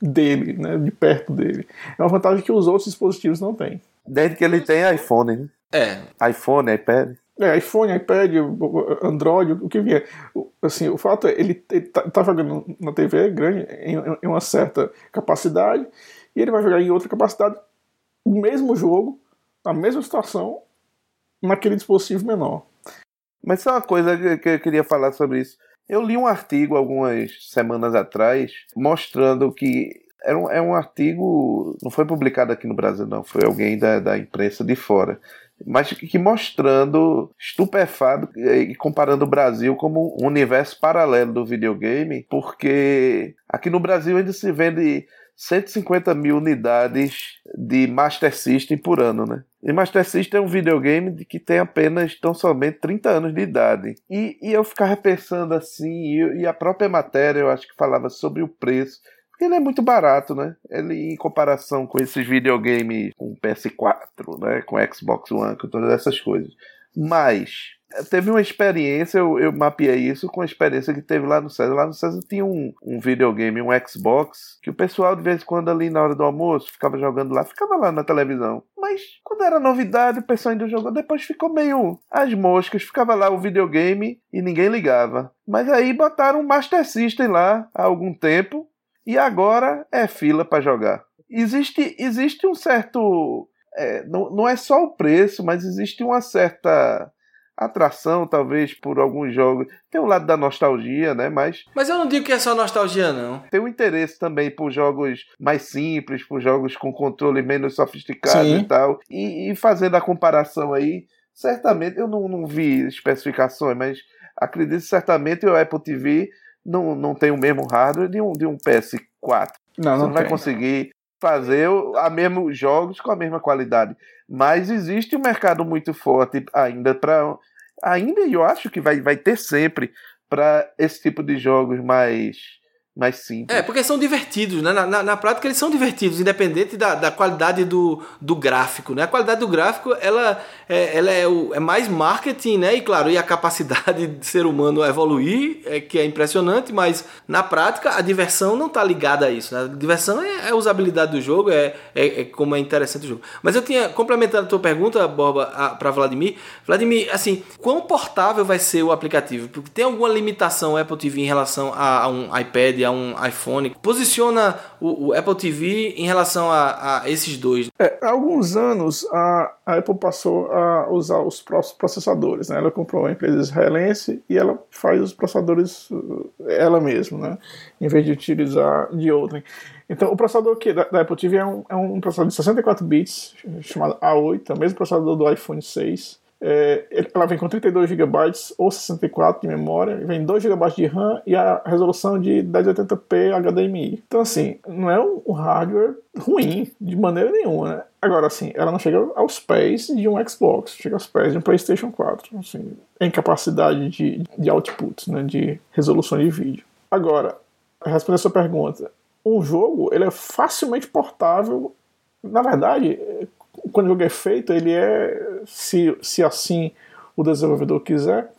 S2: dele, né? de perto dele. É uma vantagem que os outros dispositivos não têm.
S4: Desde que ele tem iPhone, né?
S3: É.
S4: iPhone, iPad.
S2: É, iPhone, iPad, Android, o que vier. Assim, o fato é, ele, ele tá, tá, jogando na TV grande, em, em, uma certa capacidade, e ele vai jogar em outra capacidade o mesmo jogo, a mesma situação, naquele dispositivo menor.
S4: Mas só uma coisa que eu queria falar sobre isso. Eu li um artigo algumas semanas atrás mostrando que era um, é um artigo, não foi publicado aqui no Brasil, não, foi alguém da, da imprensa de fora, mas que mostrando, estupefado e comparando o Brasil como um universo paralelo do videogame, porque aqui no Brasil ainda se vende 150 mil unidades de Master System por ano, né? E Master System é um videogame que tem apenas tão somente 30 anos de idade. E, e eu ficava pensando assim, e, e, a própria matéria eu acho que falava sobre o preço. Ele é muito barato, né? Ele, em comparação com esses videogames com PS4, né? Com Xbox One, com todas essas coisas. Mas teve uma experiência, eu, eu mapeei isso com a experiência que teve lá no César. Lá no César tinha um, um videogame, um Xbox, que o pessoal de vez em quando ali na hora do almoço ficava jogando lá, ficava lá na televisão. Mas quando era novidade, o pessoal ainda jogou, depois ficou meio as moscas, ficava lá o videogame e ninguém ligava. Mas aí botaram um Master System lá há algum tempo e agora é fila para jogar. Existe, existe um certo. É, não, não é só o preço, mas existe uma certa atração, talvez, por alguns jogos. Tem um lado da nostalgia, né? Mas.
S3: Mas eu não digo que é só nostalgia, não.
S4: Tem um interesse também por jogos mais simples, por jogos com controle menos sofisticado Sim. e tal. E, e, fazendo a comparação aí, certamente, eu não, não vi especificações, mas acredito certamente o Apple TV não, não tem o mesmo hardware de um, de um PS4.
S2: Não, não,
S4: Você não vai conseguir fazer a mesmos jogos com a mesma qualidade. Mas existe um mercado muito forte ainda para ainda eu acho que vai, vai ter sempre para esse tipo de jogos mais mais simples.
S3: É, porque são divertidos, né? Na, na, na, prática eles são divertidos, independente da, da qualidade do, do gráfico, né? A qualidade do gráfico, ela, é, ela é, o, é mais marketing, né? E claro, e a capacidade de ser humano evoluir, é, que é impressionante, mas na prática a diversão não está ligada a isso, né? A diversão é, é a usabilidade do jogo, é, é, é, como é interessante o jogo. Mas eu tinha, complementando a tua pergunta, Borba, para Vladimir, Vladimir, assim, quão portável vai ser o aplicativo? Porque tem alguma limitação Apple TV em relação a, a um iPad, a um iPhone. Posiciona o, o Apple TV em relação a, a esses dois?
S2: É, há alguns anos a, a, Apple passou a usar os próprios processadores. Né? Ela comprou uma empresa israelense e ela faz os processadores uh, ela mesma, né? em vez de utilizar de outrem. Então, o processador que da, da Apple TV é um, é um processador de 64 bits, chamado A8, é o mesmo processador do iPhone 6. É, ela vem com 32 GB ou 64 de memória, vem 2 GB de RAM e a resolução de 1080p HDMI. Então, assim, não é um hardware ruim de maneira nenhuma, né? Agora, assim, ela não chega aos pés de um Xbox, chega aos pés de um PlayStation 4, assim, em capacidade de, de output, né, de resolução de vídeo. Agora, respondendo a sua pergunta, um jogo ele é facilmente portável. Na verdade, o jogo é feito, ele é, se, se assim o desenvolvedor quiser,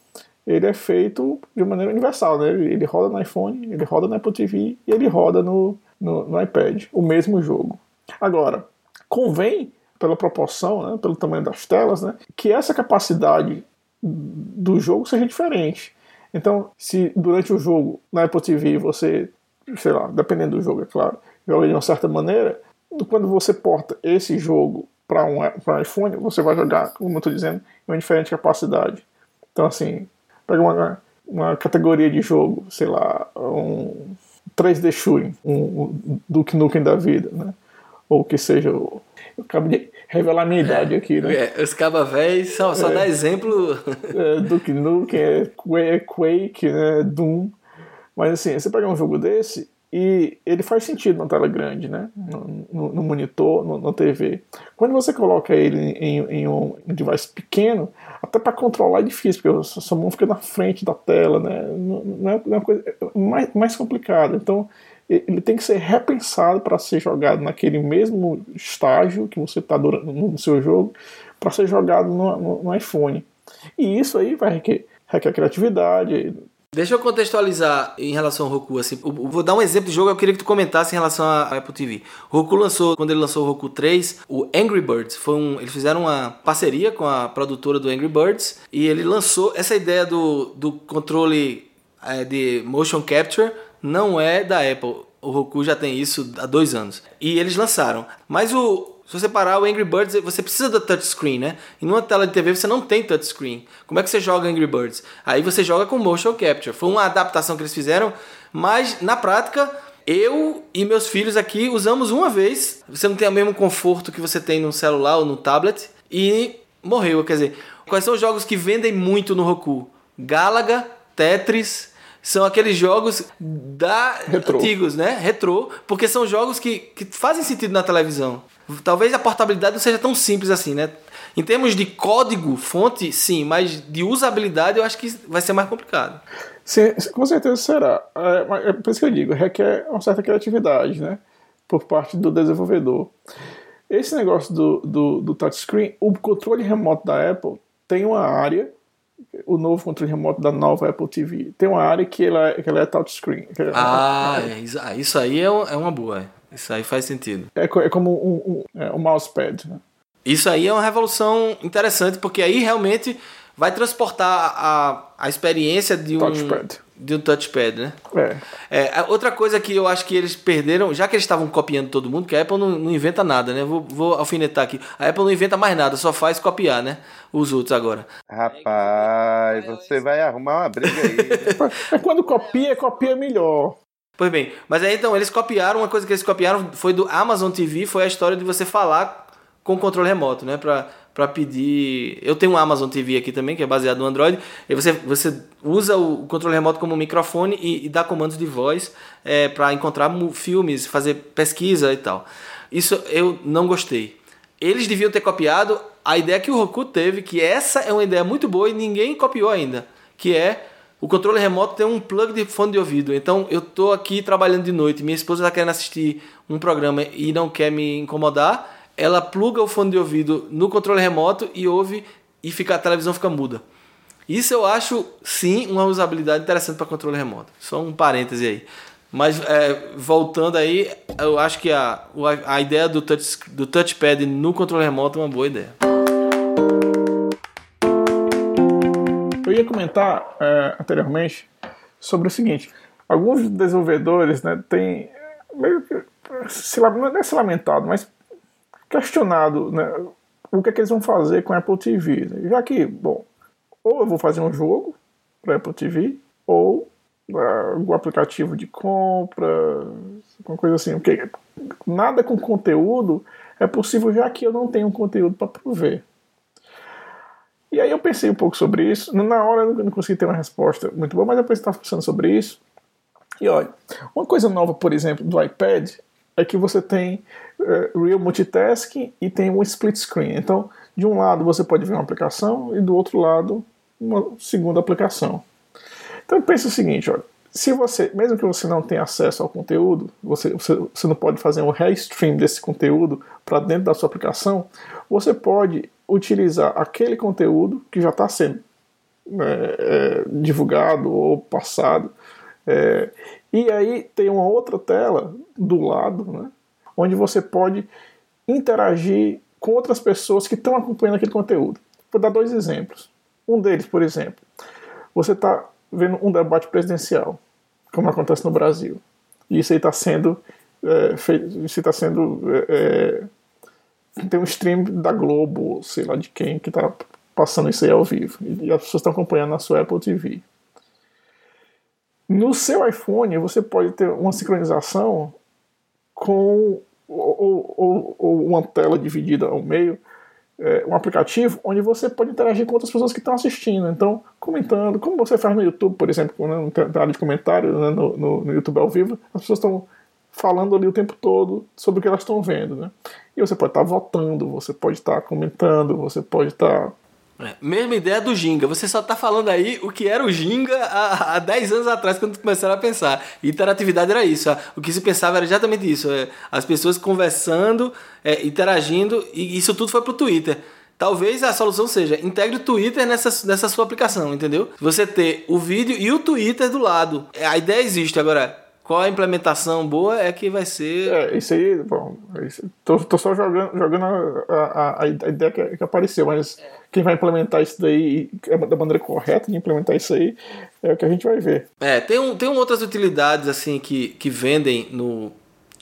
S2: ele é feito de maneira universal, né? Ele roda no iPhone, ele roda na Apple TV e ele roda no, no, no iPad, o mesmo jogo. Agora, convém, pela proporção, né, pelo tamanho das telas, né, que essa capacidade do jogo seja diferente. Então, se durante o jogo na Apple TV você, sei lá, dependendo do jogo, é claro, joga de uma certa maneira, quando você porta esse jogo para um, um iPhone, você vai jogar, como eu estou dizendo, em uma diferente capacidade. Então, assim, pega uma, uma categoria de jogo, sei lá, um 3D Shooting, um, um Duke Nukem da vida, né? Ou que seja, eu acabo de revelar a minha idade aqui, né?
S3: É, os cabavéis só, só é, dá exemplo.
S2: É, Duke Nukem, é, é Quake, né? Doom. Mas assim, você pegar um jogo desse e ele faz sentido na tela grande, né? No, no, no monitor, na TV. Quando você coloca ele em, em um device pequeno, até para controlar é difícil, porque a sua mão fica na frente da tela, né? Não é, é uma coisa é mais, mais complicada. Então, ele tem que ser repensado para ser jogado naquele mesmo estágio que você está no seu jogo, para ser jogado no, no, no, iPhone. E isso aí vai requer, requer criatividade,
S3: Deixa eu contextualizar em relação ao Roku. Assim, eu vou dar um exemplo de jogo, eu queria que tu comentasse em relação à Apple TV. O Roku lançou, quando ele lançou o Roku 3, o Angry Birds. Foi um, eles fizeram uma parceria com a produtora do Angry Birds e ele lançou essa ideia do, do controle é, de motion capture não é da Apple. O Roku já tem isso há dois anos. E eles lançaram. Mas o, se você parar o Angry Birds, você precisa da touchscreen, né? E numa tela de TV você não tem touchscreen. Como é que você joga Angry Birds? Aí você joga com motion capture. Foi uma adaptação que eles fizeram, mas na prática eu e meus filhos aqui usamos uma vez. Você não tem o mesmo conforto que você tem no celular ou no tablet e morreu. Quer dizer, quais são os jogos que vendem muito no Roku? Galaga, Tetris, são aqueles jogos da Retro. antigos, né? Retro, porque são jogos que, que fazem sentido na televisão. Talvez a portabilidade não seja tão simples assim, né? Em termos de código, fonte, sim, mas de usabilidade eu acho que vai ser mais complicado.
S2: Sim, com certeza será. É, é por isso que eu digo, requer uma certa criatividade, né? Por parte do desenvolvedor. Esse negócio do, do, do touchscreen, o controle remoto da Apple tem uma área, o novo controle remoto da nova Apple TV, tem uma área que ela, que ela é touchscreen.
S3: Ah, é, isso aí é, é uma boa. Isso aí faz sentido.
S2: É, é como um, um, é, um mousepad. Né?
S3: Isso aí é uma revolução interessante, porque aí realmente vai transportar a, a experiência de um touchpad. de um touchpad, né? É. é. Outra coisa que eu acho que eles perderam, já que eles estavam copiando todo mundo, que a Apple não, não inventa nada, né? Vou, vou, alfinetar aqui. A Apple não inventa mais nada, só faz copiar, né? Os outros agora.
S4: Rapaz, você vai arrumar uma briga aí.
S2: Né? Quando copia, copia melhor.
S3: Pois bem, mas aí então eles copiaram, uma coisa que eles copiaram foi do Amazon TV, foi a história de você falar com o controle remoto, né? Pra, pra pedir. Eu tenho um Amazon TV aqui também, que é baseado no Android. E você, você usa o controle remoto como microfone e, e dá comandos de voz é, para encontrar filmes, fazer pesquisa e tal. Isso eu não gostei. Eles deviam ter copiado a ideia que o Roku teve, que essa é uma ideia muito boa e ninguém copiou ainda, que é o controle remoto tem um plug de fone de ouvido. Então eu tô aqui trabalhando de noite, minha esposa está querendo assistir um programa e não quer me incomodar. Ela pluga o fone de ouvido no controle remoto e ouve e fica, a televisão fica muda. Isso eu acho sim uma usabilidade interessante para controle remoto. Só um parêntese aí. Mas é, voltando aí, eu acho que a, a ideia do, touch, do touchpad no controle remoto é uma boa ideia.
S2: Eu ia comentar é, anteriormente sobre o seguinte: alguns desenvolvedores né, têm meio que se, não é se lamentado, mas questionado né, o que, é que eles vão fazer com a Apple TV. Né? Já que, bom, ou eu vou fazer um jogo para Apple TV, ou uh, o aplicativo de compra, uma coisa assim. Porque nada com conteúdo é possível já que eu não tenho conteúdo para prover. E aí eu pensei um pouco sobre isso. Na hora eu não consegui ter uma resposta muito boa, mas depois estava pensando sobre isso. E olha, uma coisa nova, por exemplo, do iPad é que você tem uh, Real Multitasking e tem um split screen. Então, de um lado você pode ver uma aplicação e do outro lado uma segunda aplicação. Então pensa o seguinte, olha, se você, mesmo que você não tenha acesso ao conteúdo, você, você, você não pode fazer um restream desse conteúdo para dentro da sua aplicação, você pode utilizar aquele conteúdo que já está sendo é, é, divulgado ou passado. É, e aí tem uma outra tela do lado, né, onde você pode interagir com outras pessoas que estão acompanhando aquele conteúdo. Vou dar dois exemplos. Um deles, por exemplo, você está vendo um debate presidencial, como acontece no Brasil. E isso aí está sendo, é, feito, isso está sendo é tem um stream da Globo, sei lá de quem, que tá passando isso aí ao vivo. E as pessoas estão acompanhando na sua Apple TV. No seu iPhone, você pode ter uma sincronização com ou, ou, ou uma tela dividida ao meio, é, um aplicativo onde você pode interagir com outras pessoas que estão assistindo. Então, comentando, como você faz no YouTube, por exemplo, né, na área de comentário, né, no, no, no, YouTube ao vivo, as pessoas estão falando ali o tempo todo sobre o que elas estão vendo. Né? E você pode estar votando, você pode estar comentando, você pode estar
S3: é, mesma ideia do Ginga. Você só tá falando aí o que era o Ginga há, há 10 anos atrás, quando começaram a pensar. interatividade era isso. O que se pensava era exatamente isso. É, as pessoas conversando, é, interagindo, e isso tudo foi pro Twitter. Talvez a solução seja integre o Twitter nessa, nessa sua aplicação, entendeu? Você ter o vídeo e o Twitter do lado. É, a ideia existe. Agora, qual a implementação boa é que vai ser.
S2: É, isso aí, bom, isso, tô, tô só jogando, jogando a, a, a ideia que, que, apareceu, mas quem vai implementar isso daí da maneira correta de implementar isso aí é o que a gente vai ver.
S3: É, tem, um, tem outras utilidades assim que, que vendem no,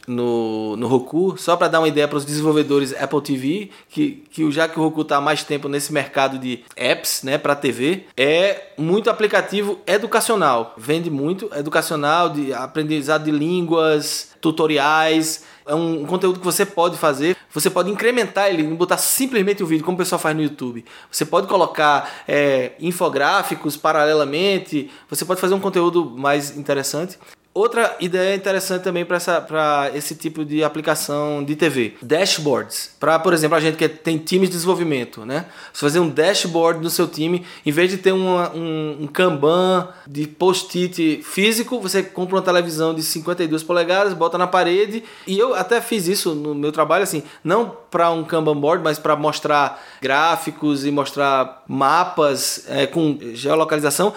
S3: no, no Roku, só para dar uma ideia para os desenvolvedores Apple TV, que, que já que o Roku está há mais tempo nesse mercado de apps né, para TV, é muito aplicativo educacional. Vende muito educacional, de aprendizado de línguas, tutoriais. É um, conteúdo que você pode fazer. Você pode incrementar ele, não botar simplesmente o vídeo, como o pessoal faz no YouTube. Você pode colocar é, infográficos paralelamente. Você pode fazer um conteúdo mais interessante. Outra ideia interessante também para esse tipo de aplicação de TV: dashboards. Para, por exemplo, a gente que tem times de desenvolvimento, né? Você fazer um dashboard no seu time, em vez de ter uma, um, um Kanban de post-it físico, você compra uma televisão de 52 polegadas, bota na parede. E eu até fiz isso no meu trabalho, assim, não para um Kanban board, mas para mostrar gráficos e mostrar mapas é, com geolocalização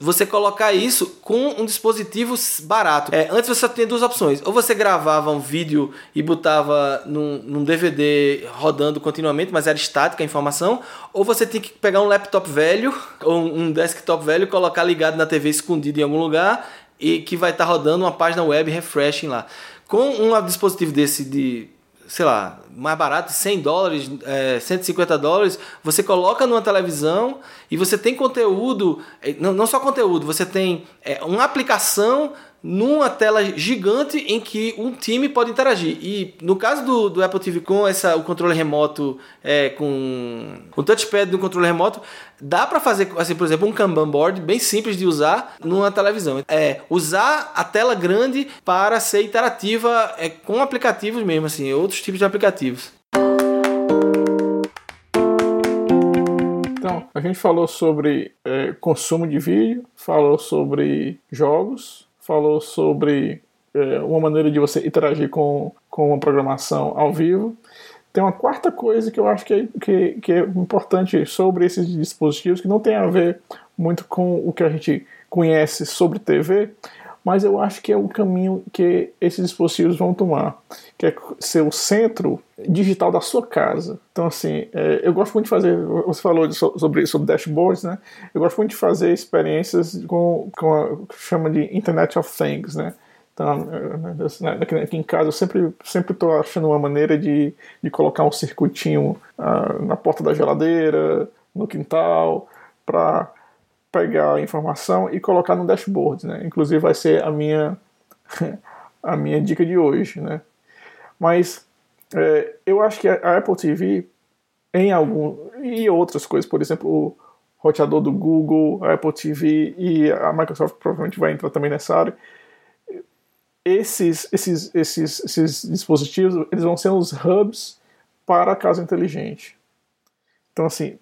S3: você colocar isso com um dispositivo barato. É, antes você tinha duas opções. Ou você gravava um vídeo e botava num, num, DVD rodando continuamente, mas era estática a informação. Ou você tinha que pegar um laptop velho ou um desktop velho, colocar ligado na TV escondido em algum lugar e que vai estar tá rodando uma página web refreshing lá. Com um dispositivo desse de sei lá, mais barato, 100 dólares, é, 150 dólares, você coloca numa televisão e você tem conteúdo, é, não, não só conteúdo, você tem é, uma aplicação numa tela gigante em que um time pode interagir. E no caso do, do Apple TV com essa, o controle remoto, é, com o touchpad do controle remoto, dá para fazer, assim, por exemplo, um Kanban board bem simples de usar numa televisão. É usar a tela grande para ser interativa é, com aplicativos mesmo, assim, outros tipos de aplicativos.
S2: Então, a gente falou sobre é, consumo de vídeo, falou sobre jogos, falou sobre é, uma maneira de você interagir com, com uma programação ao vivo. Tem uma quarta coisa que eu acho que é, que, que é importante sobre esses dispositivos, que não tem a ver muito com o que a gente conhece sobre TV, mas eu acho que é o caminho que esses dispositivos vão tomar, que é ser o centro digital da sua casa. Então, assim, é, eu gosto muito de fazer, você falou de, sobre, sobre dashboards, né? Eu gosto muito de fazer experiências com, com a que chama de Internet of Things, né? Então, né, aqui em casa eu sempre sempre estou achando uma maneira de, de colocar um circuitinho uh, na porta da geladeira, no quintal, para pegar a informação e colocar no dashboard, né? Inclusive vai ser a minha a minha dica de hoje, né? Mas é, eu acho que a Apple TV em algum e outras coisas, por exemplo, o roteador do Google, a Apple TV e a Microsoft provavelmente vai entrar também nessa área. Esses, esses, esses, esses dispositivos eles vão ser os hubs para a casa inteligente. Então, assim,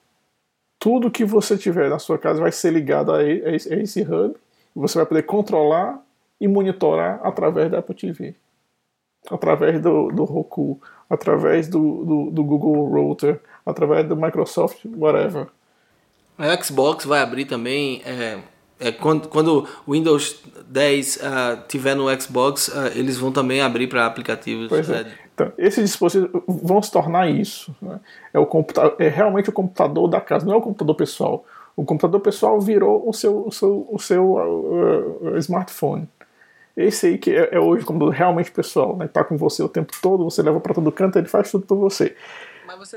S2: tudo que você tiver na sua casa vai ser ligado a esse hub. Você vai poder controlar e monitorar através da Apple TV, através do, do Roku, através do, do, do Google Router, através do Microsoft, whatever.
S3: A Xbox vai abrir também. É, é, quando, quando o Windows 10 uh, ah, tiver no Xbox, uh, eles vão também abrir para aplicativos.
S2: Pois é. Então, esses dispositivos vão se tornar isso. Né? É, o é realmente o computador da casa, não é o computador pessoal. O computador pessoal virou o seu, o seu, o seu uh, uh, smartphone. Esse aí que é, é hoje o computador realmente pessoal, né? Tá com você o tempo todo, você leva para todo canto, ele faz tudo por você.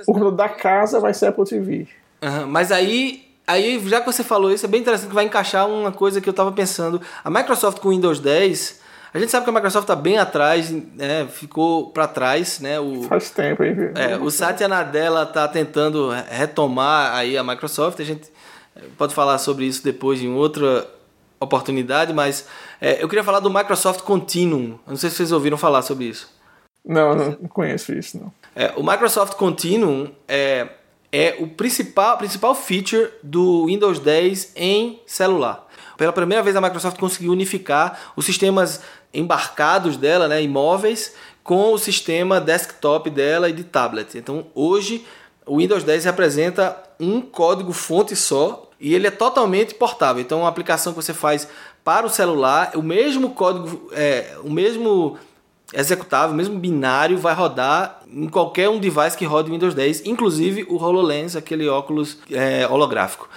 S2: o computador da casa vai ser Apple TV.
S3: Uhum, mas aí Aí, já que você falou isso, é bem interessante que vai encaixar uma coisa que eu estava pensando. A Microsoft com o Windows 10, a gente sabe que a Microsoft está bem atrás, né? ficou para trás, né? O,
S2: Faz tempo aí.
S3: É, o Satya Nadella está tentando retomar aí a Microsoft. A gente pode falar sobre isso depois em outra oportunidade, mas é, eu queria falar do Microsoft Continuum. Eu não sei se vocês ouviram falar sobre isso.
S2: Não, não conheço isso, não.
S3: É, o Microsoft Continuum é, é o principal, principal feature do Windows 10 em celular. Pela primeira vez a Microsoft conseguiu unificar os sistemas embarcados dela, né, imóveis, com o sistema desktop dela e de tablet. Então hoje o Windows 10 representa um código fonte só e ele é totalmente portável. Então uma aplicação que você faz para o celular, o mesmo código, é, o mesmo executável, mesmo binário, vai rodar em qualquer um device que rode Windows 10, inclusive o HoloLens, aquele óculos é, holográfico.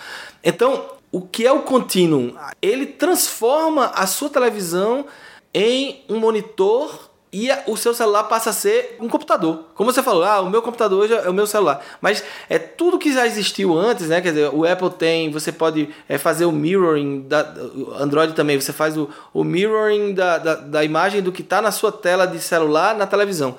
S3: Então, o que é o Continuum? Ele transforma a sua televisão em um monitor e o seu celular passa a ser um computador. Como você falou, ah, o meu computador hoje é o meu celular. Mas é tudo que já existiu antes, né? Quer dizer, o Apple tem, você pode é, fazer o mirroring, da, o Android também, você faz o, o mirroring da, da, da imagem do que está na sua tela de celular na televisão.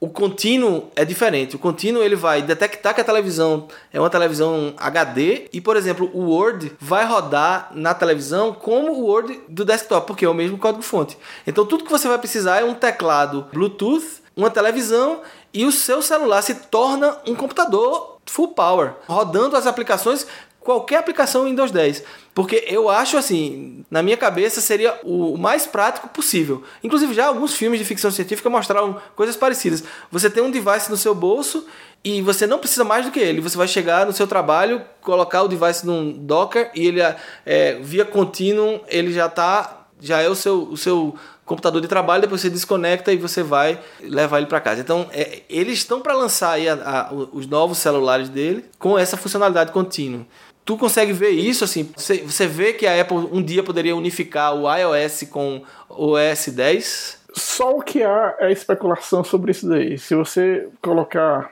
S3: O contínuo é diferente. O contínuo ele vai detectar que a televisão é uma televisão HD e, por exemplo, o Word vai rodar na televisão como o Word do desktop, porque é o mesmo código-fonte. Então, tudo que você vai precisar é um teclado Bluetooth, uma televisão e o seu celular se torna um computador full power, rodando as aplicações qualquer aplicação Windows 10. Porque eu acho assim, na minha cabeça seria o mais prático possível. Inclusive já alguns filmes de ficção científica mostraram coisas parecidas. Você tem um device no seu bolso e você não precisa mais do que ele. Você vai chegar no seu trabalho, colocar o device num Docker e ele é, via contínuo, ele já tá já é o seu, o seu computador de trabalho, depois você desconecta e você vai levar ele para casa. Então, é, eles estão para lançar aí a, a, os novos celulares dele com essa funcionalidade contínua. Tu consegue ver isso assim? Você, vê que a Apple um dia poderia unificar o iOS com o OS 10?
S2: Só o que há é especulação sobre isso daí. Se você colocar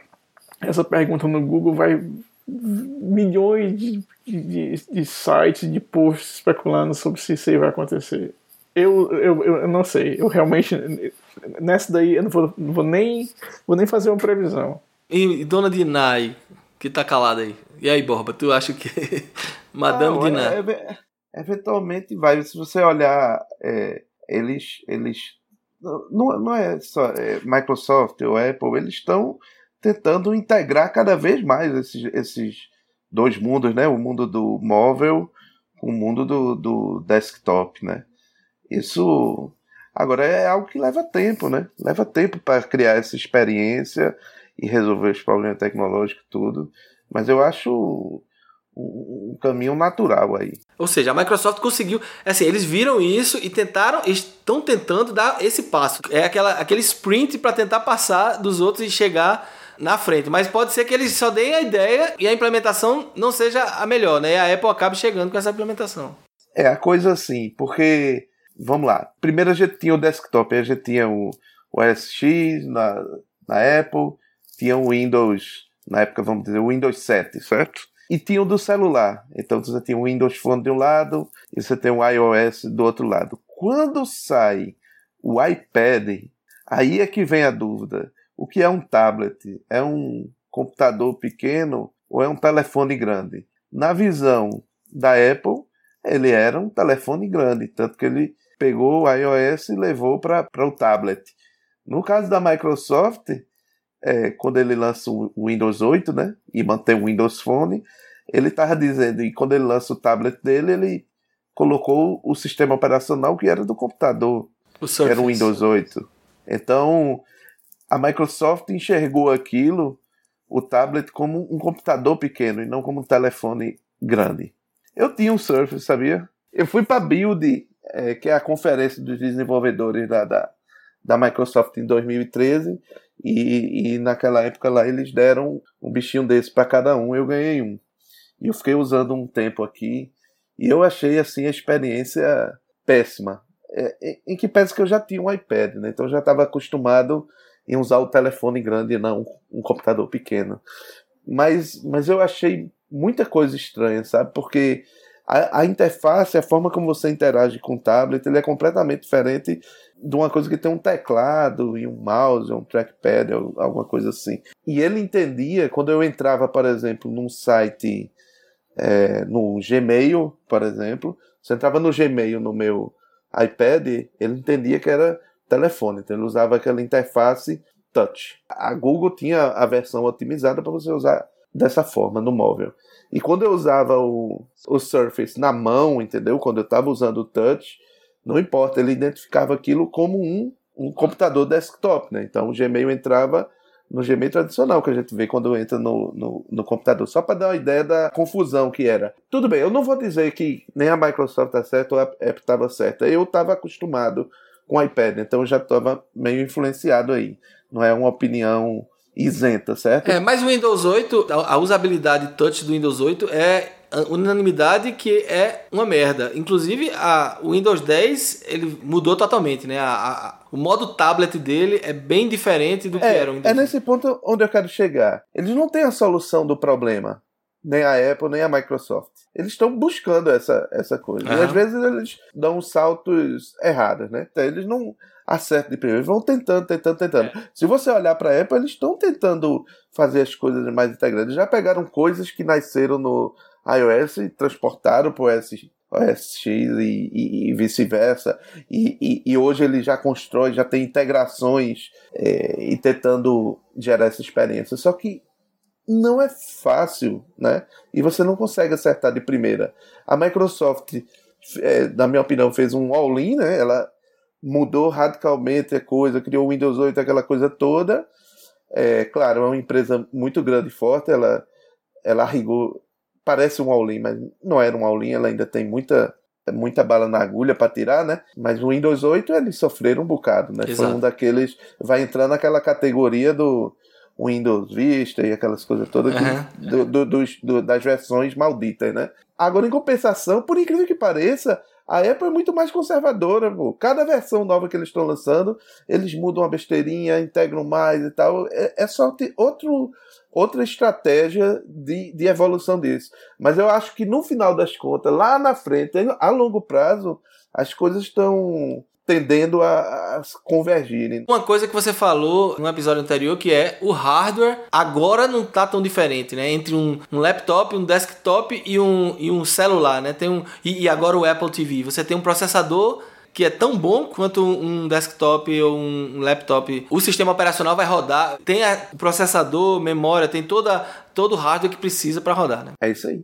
S2: essa pergunta no Google, vai milhões de, de, de sites, de posts especulando sobre se isso aí vai acontecer. Eu, eu, eu não sei. Eu realmente. Nessa daí eu não vou, não vou nem, vou nem fazer uma previsão.
S3: E, e dona Dinai, que tá calada aí? E aí, Borba, tu acha que Madame Diná? É,
S4: é, eventualmente vai. Se você olhar, é, eles, eles não, não é só é, Microsoft ou Apple, eles estão tentando integrar cada vez mais esses, esses dois mundos, né? O mundo do móvel com o mundo do, do desktop, né? Isso agora é algo que leva tempo, né? Leva tempo para criar essa experiência e resolver os problemas tecnológicos tudo. Mas eu acho um caminho natural aí.
S3: Ou seja, a Microsoft conseguiu, assim, eles viram isso e tentaram, estão tentando dar esse passo. É aquela, aquele sprint para tentar passar dos outros e chegar na frente. Mas pode ser que eles só deem a ideia e a implementação não seja a melhor, né? E a Apple acabe chegando com essa implementação.
S4: É a coisa assim, porque vamos lá. Primeiro a gente tinha o desktop, a gente tinha o, o OS na, na Apple, tinha o Windows na época, vamos dizer, o Windows 7, certo? E tinha o do celular. Então você tinha o Windows Phone de um lado e você tem o iOS do outro lado. Quando sai o iPad, aí é que vem a dúvida. O que é um tablet? É um computador pequeno ou é um telefone grande? Na visão da Apple, ele era um telefone grande, tanto que ele pegou o iOS e levou para o tablet. No caso da Microsoft, é, quando ele lança o Windows 8, né, e mantém o Windows Phone, ele estava dizendo, e quando ele lança o tablet dele, ele colocou o sistema operacional que era do computador, que era o Windows 8. Então, a Microsoft enxergou aquilo, o tablet, como um computador pequeno e não como um telefone grande. Eu tinha um Surface, sabia? Eu fui para a Build, é, que é a conferência dos desenvolvedores da, da, da Microsoft em 2013, e, e naquela época lá eles deram um bichinho desse para cada um, eu ganhei um. E eu fiquei usando um tempo aqui e eu achei assim a experiência péssima. É, em que pese que eu já tinha um iPad, né? Então eu já estava acostumado em usar o telefone grande e não um computador pequeno. Mas, mas eu achei muita coisa estranha, sabe? Porque a, a, interface, a forma como você interage com o tablet, ele é completamente diferente de uma coisa que tem um teclado e um mouse, um trackpad, alguma coisa assim. E ele entendia, quando eu entrava, por exemplo, num site, é, no Gmail, por exemplo, você entrava no Gmail no meu iPad, ele entendia que era telefone, então ele usava aquela interface touch. A Google tinha a versão otimizada para você usar dessa forma no móvel. E quando eu usava o, o Surface na mão, entendeu? Quando eu estava usando o touch, não importa, ele identificava aquilo como um, um computador desktop, né? Então o Gmail entrava no Gmail tradicional que a gente vê quando entra no, no, no computador. Só para dar uma ideia da confusão que era. Tudo bem, eu não vou dizer que nem a Microsoft está certa ou a Apple estava certa. Eu estava acostumado com o iPad, então eu já estava meio influenciado aí. Não é uma opinião isenta, certo?
S3: É, mas o Windows 8, a usabilidade touch do Windows 8 é unanimidade que é uma merda. Inclusive, a, o Windows 10 ele mudou totalmente, né? A, a, o modo tablet dele é bem diferente do que
S4: é,
S3: era o Windows
S4: É nesse ponto onde eu quero chegar. Eles não têm a solução do problema. Nem a Apple, nem a Microsoft. Eles estão buscando essa, essa coisa. Uhum. E às vezes eles dão saltos errados, né? Então, eles não acerto de primeiro. Eles vão tentando, tentando, tentando. É. Se você olhar para a Apple, eles estão tentando fazer as coisas mais integradas. Já pegaram coisas que nasceram no iOS e transportaram para o OS, X e, e, e vice-versa. E, e, hoje ele já constrói, já tem integrações é, e tentando gerar essa experiência. Só que não é fácil, né? E você não consegue acertar de primeira. A Microsoft, é, na minha opinião, fez um all-in, né? Ela mudou radicalmente a coisa, criou o Windows 8, aquela coisa toda. É, claro, é uma empresa muito grande e forte, ela, ela arrigou, parece um all-in, mas não era um all-in, ela ainda tem muita, muita bala na agulha para tirar, né? Mas o Windows 8 eles sofreram um bocado, né? Exato. Foi um daqueles, vai entrar naquela categoria do Windows Vista e aquelas coisas todas uhum. do, do, do, das versões malditas, né? Agora, em compensação, por incrível que pareça, a Apple é muito mais conservadora, pô. Cada versão nova que eles estão lançando, eles mudam uma besteirinha, integram mais e tal. É, é só ter outro, outra estratégia de, de evolução disso. Mas eu acho que no final das contas, lá na frente, a longo prazo, as coisas estão tendendo a, a, convergirem.
S3: Uma coisa que você falou no episódio anterior que é o hardware agora não tá tão diferente, né? Entre um, um laptop, um desktop e um, e um celular, né? Tem um, e, e agora o Apple TV. Você tem um processador que é tão bom quanto um desktop ou um laptop. O sistema operacional vai rodar, tem o processador, memória, tem toda, todo o hardware que precisa para rodar. Né?
S4: É isso aí.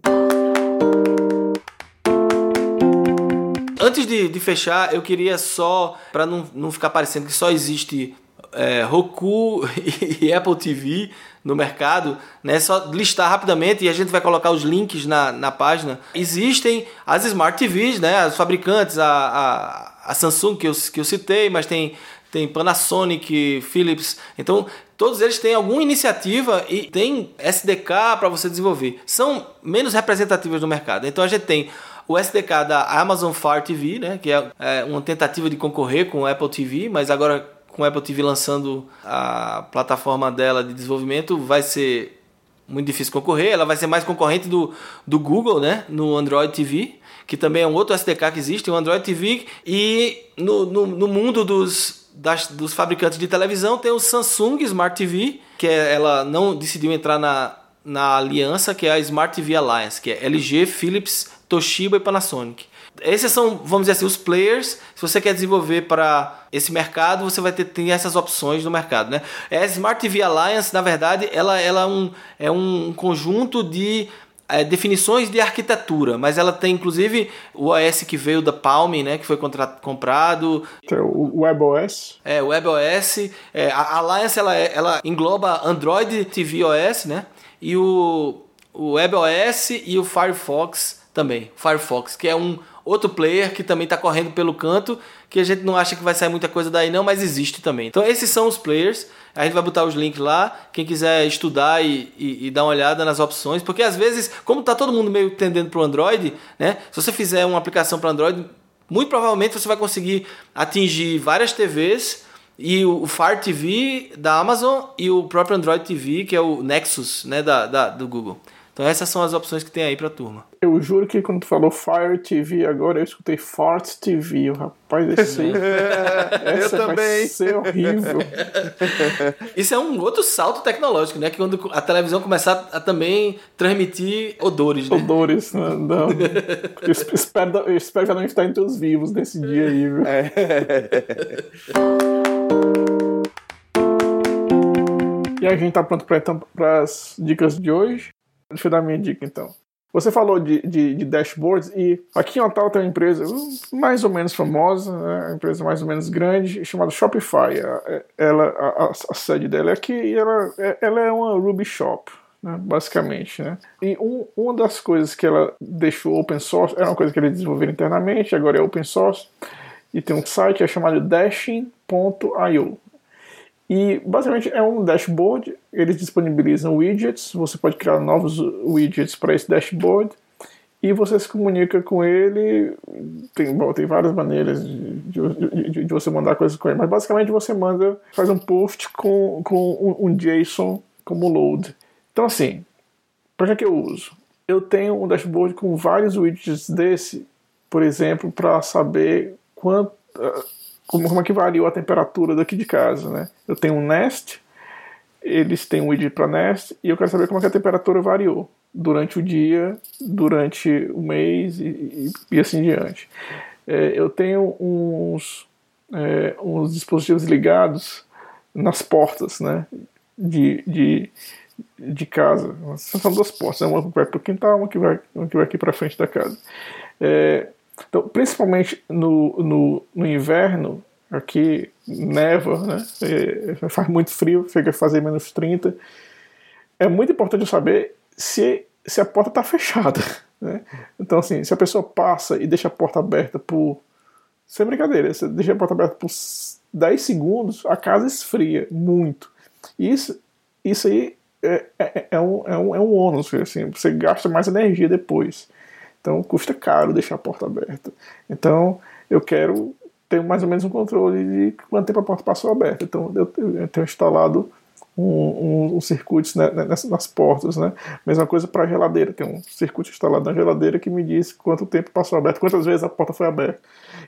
S3: Antes de, de fechar, eu queria só, para não, não ficar parecendo que só existe é, Roku e Apple TV no mercado, né? Só listar rapidamente e a gente vai colocar os links na, na página. Existem as Smart TVs, né? Os fabricantes, a, a, a Samsung que eu, que eu citei, mas tem, tem Panasonic, Philips. Então, todos eles têm alguma iniciativa e tem SDK para você desenvolver. São menos representativas no mercado. Então, a gente tem o SDK da Amazon Fire TV, né, que é, é uma tentativa de concorrer com o Apple TV, mas agora com o Apple TV lançando a plataforma dela de desenvolvimento, vai ser muito difícil concorrer. Ela vai ser mais concorrente do, do Google, né, no Android TV, que também é um outro SDK que existe, o Android TV. E no, no, no mundo dos, das, dos fabricantes de televisão tem o Samsung Smart TV, que é, ela não decidiu entrar na, na aliança, que é a Smart TV Alliance, que é LG, Philips, Toshiba e Panasonic. Esses são, vamos dizer assim, os players. Se você quer desenvolver para esse mercado, você vai ter, ter essas opções no mercado, né? A Smart TV Alliance, na verdade, ela, ela é, um, é um conjunto de é, definições de arquitetura, mas ela tem inclusive o OS que veio da Palm, né, que foi comprado.
S2: O WebOS.
S3: É, o WebOS. É, a Alliance ela, é, ela engloba Android TV OS, né, e o, o WebOS e o Firefox também, Firefox, que é um outro player que também está correndo pelo canto, que a gente não acha que vai sair muita coisa daí não, mas existe também. Então esses são os players, a gente vai botar os links lá, quem quiser estudar e, e, e dar uma olhada nas opções, porque às vezes, como está todo mundo meio tendendo para o Android, né, se você fizer uma aplicação para Android, muito provavelmente você vai conseguir atingir várias TVs e o Fire TV da Amazon e o próprio Android TV, que é o Nexus né, da, da do Google. Então essas são as opções que tem aí pra turma.
S2: Eu juro que quando tu falou Fire TV agora, eu escutei Fart TV. Rapaz, esse aí.
S4: eu também. Vai
S2: ser horrível.
S3: Isso é um outro salto tecnológico, né? Que quando a televisão começar a também transmitir odores, né?
S2: Odores, né? Não. Eu espero, eu espero já não estar entre os vivos nesse dia aí, viu? É. E a gente tá pronto para então, as dicas de hoje. Deixa eu dar minha dica então. Você falou de, de, de, dashboards e aqui em Natal tem uma empresa mais ou menos famosa, né, uma empresa mais ou menos grande, chamada Shopify. Ela, a, a, a sede dela é aqui e ela, é, ela é uma Ruby Shop, né, basicamente. Né? E um, uma das coisas que ela deixou open source, era uma coisa que eles desenvolveram internamente, agora é open source, e tem um site é chamado dashing.io. E basicamente é um dashboard, eles disponibilizam widgets, você pode criar novos widgets para esse dashboard e você se comunica com ele. Tem, bom, tem várias maneiras de, de, de, você mandar coisas com ele, mas basicamente você manda, faz um post com, com um, um JSON como load. Então, assim, para que, que eu uso? Eu tenho um dashboard com vários widgets desse, por exemplo, para saber quanto como, como é que variou a temperatura daqui de casa, né? Eu tenho um Nest, eles têm um widget para Nest, e eu quero saber como é que a temperatura variou durante o dia, durante o mês e, e, e assim diante. É, eu tenho uns, é, uns dispositivos ligados nas portas, né? De, de, de casa. São duas portas, né? uma que vai para o quintal, uma que vai, uma que vai aqui para frente da casa. É, então, principalmente no, no, no inverno, aqui neva, né? É, faz muito frio, chega a fazer menos 30. É muito importante saber se, se a porta está fechada. Né? Então, assim, se a pessoa passa e deixa a porta aberta por. Sem brincadeira, você deixa a porta aberta por 10 segundos, a casa esfria muito. Isso, isso aí é, é, é, um, é, um, é um ônus, assim, você gasta mais energia depois. Então custa caro deixar a porta aberta. Então eu quero ter mais ou menos um controle de quanto tempo a porta passou aberta. Então eu, tenho instalado um, um, um circuito né, nas, nas, portas, né? Mesma coisa para a geladeira. Tem um circuito instalado na geladeira que me diz quanto tempo passou aberto, quantas vezes a porta foi aberta.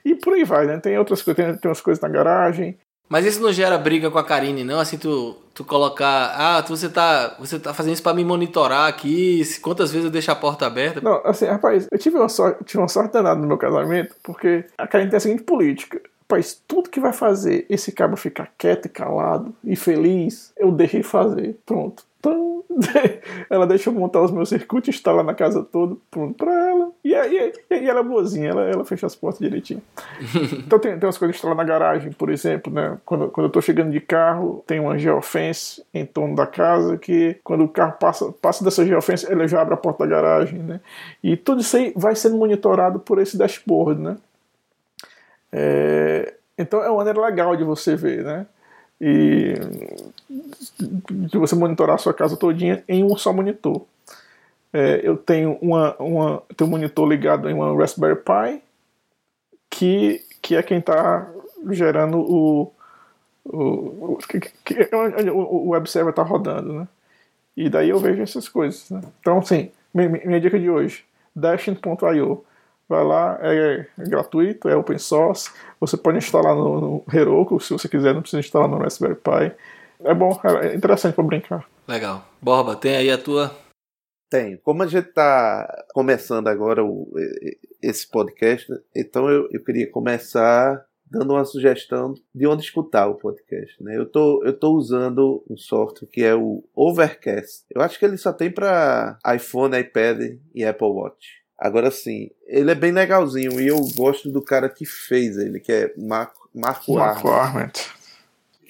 S2: E por aí vai, né? Tem outras coisas, tem, tem umas coisas na garagem,
S3: mas isso não gera briga com a Karine, não? Assim, tu, tu colocar. Ah, tu, você tá, você tá fazendo isso pra me monitorar aqui, quantas vezes eu deixo a porta aberta?
S2: Não, assim, rapaz, eu tive uma sorte, tive uma sorte danada no meu casamento, porque a Karine tem a seguinte política. Rapaz, tudo que vai fazer esse cabo ficar quieto e calado e feliz, eu deixei fazer. Pronto. Então, ela deixa eu montar os meus circuitos, instalar na casa toda, pronto pra ela. E, e, e ela é boazinha, ela, ela fecha as portas direitinho. então tem, tem umas coisas instaladas na garagem, por exemplo, né? Quando, quando eu tô chegando de carro, tem uma geofence em torno da casa que quando o carro passa, passa dessa geofence, ele já abre a porta da garagem, né? E tudo isso aí vai sendo monitorado por esse dashboard, né? É, então é uma maneira legal de você ver, né? e de você monitorar a sua casa todinha em um só monitor. É, eu tenho uma, uma tenho um monitor ligado em uma Raspberry Pi que, que é quem está gerando o, o, que, que, o web server está rodando, né? E daí eu vejo essas coisas. Né? Então, sim, minha, minha dica de hoje: Dashing.io Vai lá, é, é, gratuito, é open source. Você pode instalar no, no Heroku, se você quiser, não precisa instalar no Raspberry Pi. É bom, é interessante para brincar.
S3: Legal. Borba, tem aí a tua?
S4: Tenho. Como a gente está começando agora o, esse podcast, então eu, eu queria começar dando uma sugestão de onde escutar o podcast. Né? Eu tô, eu tô usando um software que é o Overcast. Eu acho que ele só tem para iPhone, iPad e Apple Watch. Agora sim, ele é bem legalzinho e eu gosto do cara que fez ele, que é Marco, Marco,
S2: Marco Arment.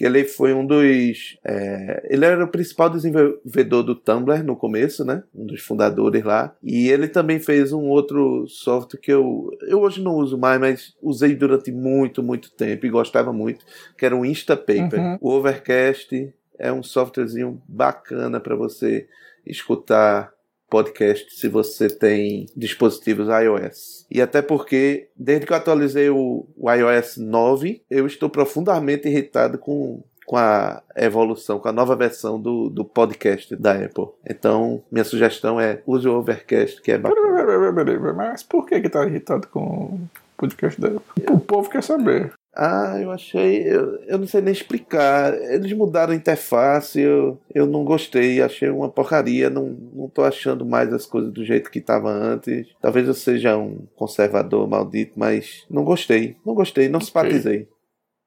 S4: Ele foi um dos. É, ele era o principal desenvolvedor do Tumblr no começo, né? Um dos fundadores lá. E ele também fez um outro software que eu, eu hoje não uso mais, mas usei durante muito, muito tempo e gostava muito, que era o Instapaper. Uhum. O Overcast é um softwarezinho bacana para você escutar podcast se você tem dispositivos iOS. E até porque, desde que eu atualizei o, o iOS 9, eu estou profundamente irritado com, com a evolução, com a nova versão do, do podcast da Apple. Então, minha sugestão é use o Overcast, que é bacana.
S2: Mas por que que tá irritado com o podcast da Apple? O povo quer saber.
S4: Ah, eu achei. Eu, eu não sei nem explicar. Eles mudaram a interface, eu, eu não gostei, achei uma porcaria. Não, não tô achando mais as coisas do jeito que estava antes. Talvez eu seja um conservador maldito, mas não gostei. Não gostei, não simpatizei.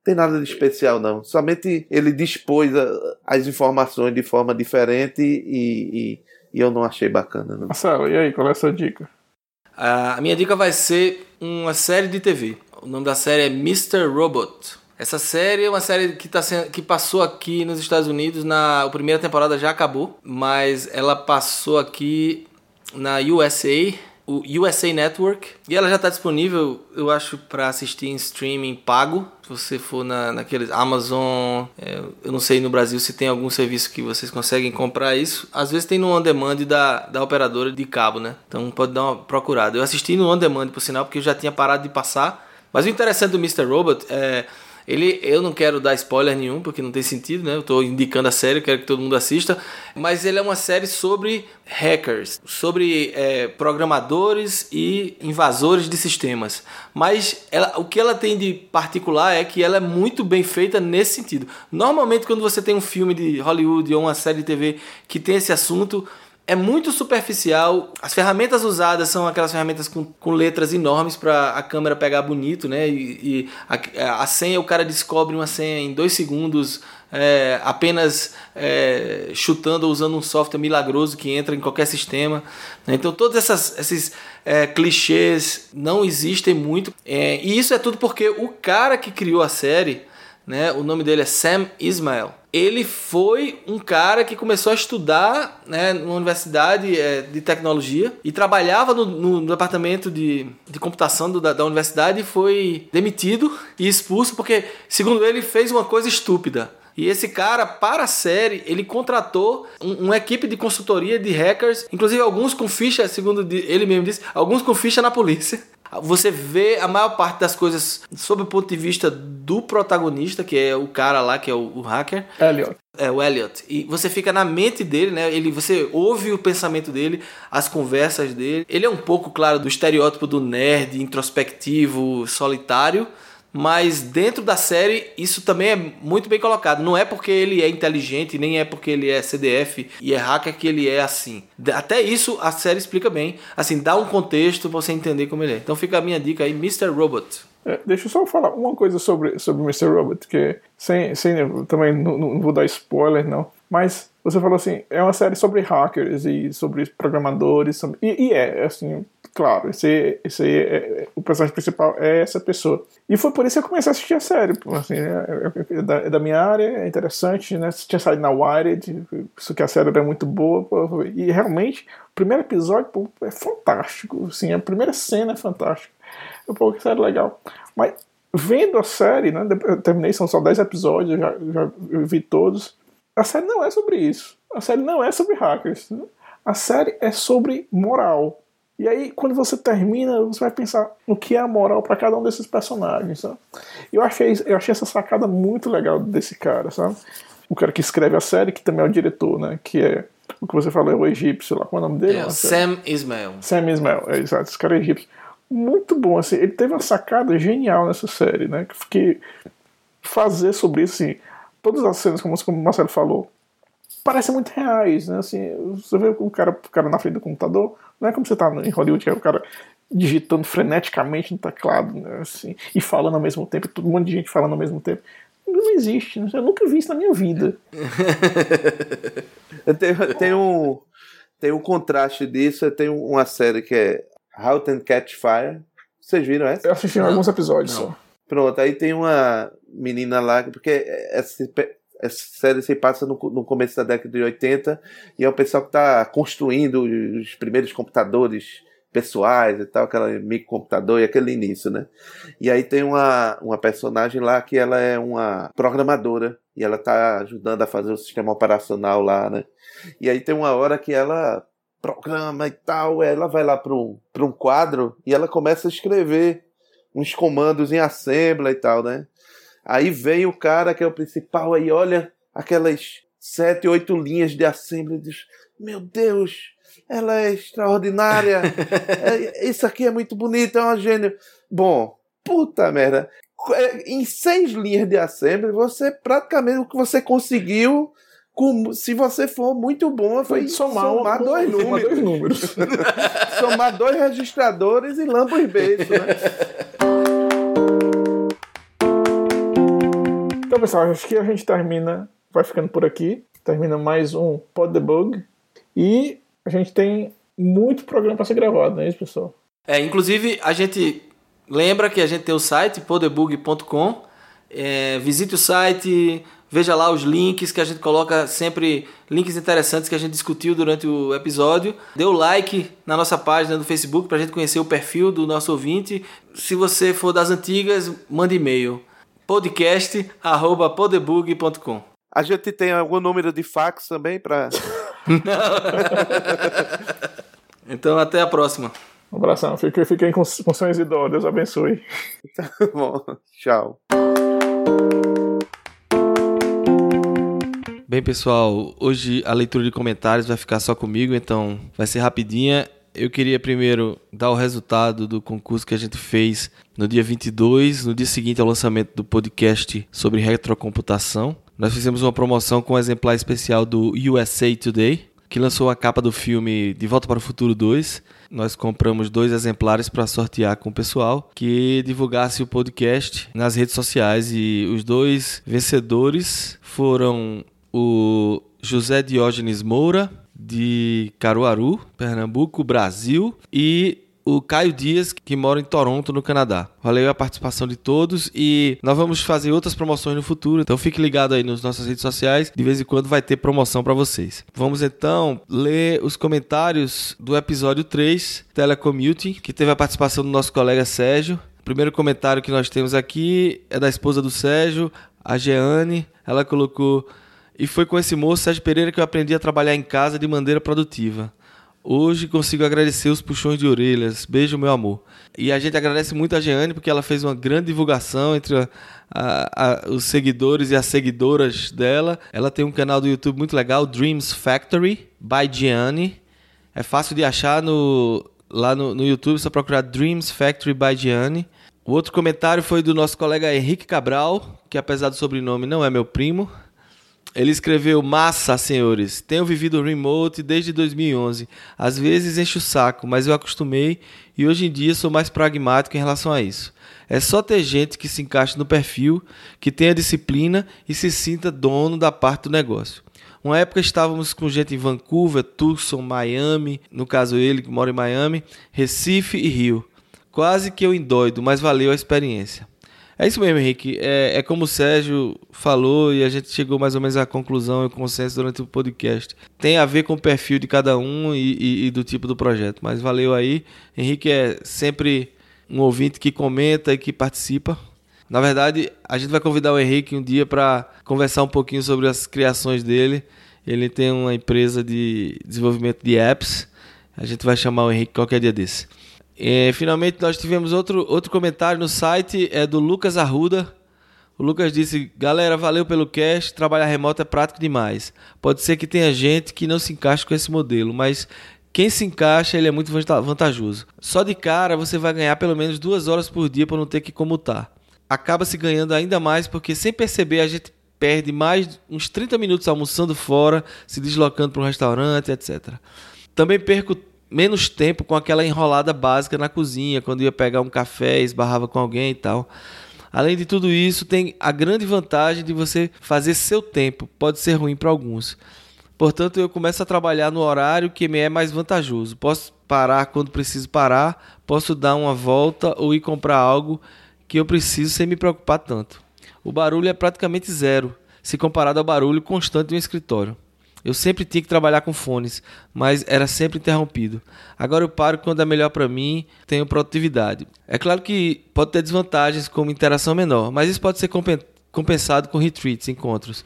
S4: Tem nada de especial, não. Somente ele dispôs a, as informações de forma diferente e, e, e eu não achei bacana. Não.
S2: Marcelo, e aí, qual é a sua dica?
S3: A minha dica vai ser uma série de TV. O nome da série é Mr. Robot. Essa série é uma série que, tá sendo, que passou aqui nos Estados Unidos. Na a primeira temporada já acabou, mas ela passou aqui na USA, o USA Network. E ela já está disponível, eu acho, para assistir em streaming pago. Se você for na, naqueles Amazon, é, eu não sei no Brasil se tem algum serviço que vocês conseguem comprar isso. Às vezes tem no on demand da, da operadora de cabo, né? Então pode dar uma procurada. Eu assisti no on demand, por sinal, porque eu já tinha parado de passar. Mas o interessante do Mr. Robot é. Ele, eu não quero dar spoiler nenhum, porque não tem sentido, né? Eu estou indicando a série, quero que todo mundo assista. Mas ele é uma série sobre hackers, sobre é, programadores e invasores de sistemas. Mas ela, o que ela tem de particular é que ela é muito bem feita nesse sentido. Normalmente, quando você tem um filme de Hollywood ou uma série de TV que tem esse assunto, é muito superficial. As ferramentas usadas são aquelas ferramentas com, com letras enormes para a câmera pegar bonito, né? E, e a, a, senha, o cara descobre uma senha em dois segundos, é, apenas é, chutando ou usando um software milagroso que entra em qualquer sistema. Né? Então, todos essas, esses é, clichês não existem muito. É, e isso é tudo porque o cara que criou a série, né? O nome dele é Sam Ismail ele foi um cara que começou a estudar né, numa universidade é, de tecnologia e trabalhava no, no, departamento de, de computação do, da, da, universidade e foi demitido e expulso porque, segundo ele, fez uma coisa estúpida. E esse cara, para a série, ele contratou um, uma equipe de consultoria de hackers, inclusive alguns com ficha, segundo ele mesmo disse, alguns com ficha na polícia. Você vê a maior parte das coisas sob o ponto de vista do protagonista, que é o cara lá, que é o, o hacker.
S2: Elliot.
S3: É, o Elliot. E você fica na mente dele, né? Ele, você ouve o pensamento dele, as conversas dele. Ele é um pouco, claro, do estereótipo do nerd, introspectivo, solitário mas dentro da série isso também é muito bem colocado. Não é porque ele é inteligente, nem é porque ele é CDF e é hacker que ele é assim. Até isso a série explica bem. Assim, dá um contexto pra você entender como ele é. Então fica a minha dica aí, Mr. Robot.
S2: É, deixa eu só falar uma coisa sobre, sobre Mr. Robot, que sem, sem também não, não vou dar spoiler, não. Mas você falou assim, é uma série sobre hackers e sobre programadores. Sobre, e, e é, assim, claro, esse, esse é, é, o personagem principal é essa pessoa. E foi por isso que eu comecei a assistir a série. Assim, é, é, é da, é da, minha área, é interessante, né? Tinha saído na Wired, isso que a série era muito boa. E realmente, o primeiro episódio pô, é fantástico. Assim, a primeira cena é fantástica. Pô, que série legal. Mas vendo a série, né? Eu terminei, são só 10 episódios, eu já, já vi todos. A série não é sobre isso. A série não é sobre hackers. Né? A série é sobre moral. E aí, quando você termina, você vai pensar no que é a moral para cada um desses personagens. Sabe? Eu, achei, eu achei essa sacada muito legal desse cara, sabe? O cara que escreve a série, que também é o diretor, né? Que é o que você falou, é o egípcio lá. Qual é o nome dele?
S3: É, Sam Ismail.
S2: Sam Ismail, é exato. Esse cara é egípcio. Muito bom, assim. Ele teve uma sacada genial nessa série, né? Que fazer sobre isso, assim. Todas as cenas, como, como o Marcelo falou, parecem muito reais, né? Assim, você vê o cara, o cara na frente do computador, não é como você tá em Hollywood, que é o cara digitando freneticamente no teclado, né? Assim, e falando ao mesmo tempo, todo um monte de gente falando ao mesmo tempo. Não existe, né? eu nunca vi isso na minha vida.
S4: tem, tem, um, tem um contraste disso, tem uma série que é How to Catch Fire. Vocês viram essa?
S2: Eu assisti alguns episódios não. só.
S4: Pronto, aí tem uma menina lá, porque essa, essa série se passa no, no, começo da década de 80 e é o pessoal que está construindo os primeiros computadores pessoais e tal, aquele microcomputador e aquele início, né? E aí tem uma, uma personagem lá que ela é uma programadora e ela está ajudando a fazer o sistema operacional lá, né? E aí tem uma hora que ela programa e tal, ela vai lá para um, um quadro e ela começa a escrever uns comandos em assembly e tal, né? Aí vem o cara que é o principal, aí olha aquelas sete, oito linhas de assembly e diz: Meu Deus, ela é extraordinária, é, isso aqui é muito bonito, é uma gênio. Bom, puta merda. É, em seis linhas de assembly, você praticamente o que você conseguiu com, se você for muito bom, foi somar, somar dois números. Dois números. somar dois registradores e lambos beijo, né?
S2: Então, pessoal, acho que a gente termina, vai ficando por aqui. Termina mais um Pod Debug. E a gente tem muito programa para ser gravado, não é isso, pessoal?
S3: É, inclusive, a gente lembra que a gente tem o site podebug.com. É, visite o site, Veja lá os links que a gente coloca sempre, links interessantes que a gente discutiu durante o episódio. Dê o like na nossa página do Facebook para a gente conhecer o perfil do nosso ouvinte. Se você for das antigas, mande e-mail podcast@podebug.com.
S4: A gente tem algum número de fax também para
S3: Então até a próxima.
S2: Um abração. Fiquem, fiquem com, com sonhos e dó. Deus abençoe.
S4: Tá bom. Tchau.
S3: Bem, pessoal, hoje a leitura de comentários vai ficar só comigo, então vai ser rapidinha. Eu queria primeiro dar o resultado do concurso que a gente fez no dia 22, no dia seguinte ao lançamento do podcast sobre retrocomputação. Nós fizemos uma promoção com um exemplar especial do USA Today, que lançou a capa do filme De Volta para o Futuro 2. Nós compramos dois exemplares para sortear com o pessoal que divulgasse o podcast nas redes sociais e os dois vencedores foram o José Diógenes Moura, de Caruaru, Pernambuco, Brasil, e o Caio Dias, que mora em Toronto, no Canadá. Valeu a participação de todos e nós vamos fazer outras promoções no futuro. Então fique ligado aí nas nossas redes sociais, de vez em quando vai ter promoção para vocês. Vamos então ler os comentários do episódio 3, Telecommuting, que teve a participação do nosso colega Sérgio. O primeiro comentário que nós temos aqui é da esposa do Sérgio, a Jeane. Ela colocou e foi com esse moço, Sérgio Pereira, que eu aprendi a trabalhar em casa de maneira produtiva. Hoje consigo agradecer os puxões de orelhas. Beijo, meu amor. E a gente agradece muito a Jeane porque ela fez uma grande divulgação entre a, a, a, os seguidores e as seguidoras dela. Ela tem um canal do YouTube muito legal, Dreams Factory, by Jeane. É fácil de achar no, lá no, no YouTube, só procurar Dreams Factory by Jeane. O outro comentário foi do nosso colega Henrique Cabral, que apesar do sobrenome não é meu primo. Ele escreveu: Massa, senhores. Tenho vivido remote desde 2011. Às vezes encho o saco, mas eu acostumei e hoje em dia sou mais pragmático em relação a isso. É só ter gente que se encaixe no perfil, que tenha disciplina e se sinta dono da parte do negócio. Uma época estávamos com gente em Vancouver, Tucson, Miami, no caso ele que mora em Miami, Recife e Rio. Quase que eu endoido, mas valeu a experiência. É isso mesmo, Henrique. É, é como o Sérgio falou e a gente chegou mais ou menos à conclusão e consenso durante o podcast. Tem a ver com o perfil de cada um e, e, e do tipo do projeto. Mas valeu aí. Henrique é sempre um ouvinte que comenta e que participa. Na verdade, a gente vai convidar o Henrique um dia para conversar um pouquinho sobre as criações dele. Ele tem uma empresa de desenvolvimento de apps. A gente vai chamar o Henrique qualquer dia desse. E, finalmente nós tivemos outro, outro comentário no site, é do Lucas Arruda. O Lucas disse: Galera, valeu pelo cast. Trabalhar remoto é prático demais. Pode ser que tenha gente que não se encaixe com esse modelo, mas quem se encaixa ele é muito vantajoso. Só de cara você vai ganhar pelo menos duas horas por dia para não ter que comutar. Acaba se ganhando ainda mais porque sem perceber a gente perde mais uns 30 minutos almoçando fora, se deslocando para um restaurante, etc. Também perco menos tempo com aquela enrolada básica na cozinha, quando ia pegar um café, esbarrava com alguém e tal. Além de tudo isso, tem a grande vantagem de você fazer seu tempo. Pode ser ruim para alguns. Portanto, eu começo a trabalhar no horário que me é mais vantajoso. Posso parar quando preciso parar, posso dar uma volta ou ir comprar algo que eu preciso sem me preocupar tanto. O barulho é praticamente zero, se comparado ao barulho constante de um escritório. Eu sempre tinha que trabalhar com fones, mas era sempre interrompido. Agora eu paro quando é melhor para mim, tenho produtividade. É claro que pode ter desvantagens como interação menor, mas isso pode ser compensado com retreats, encontros.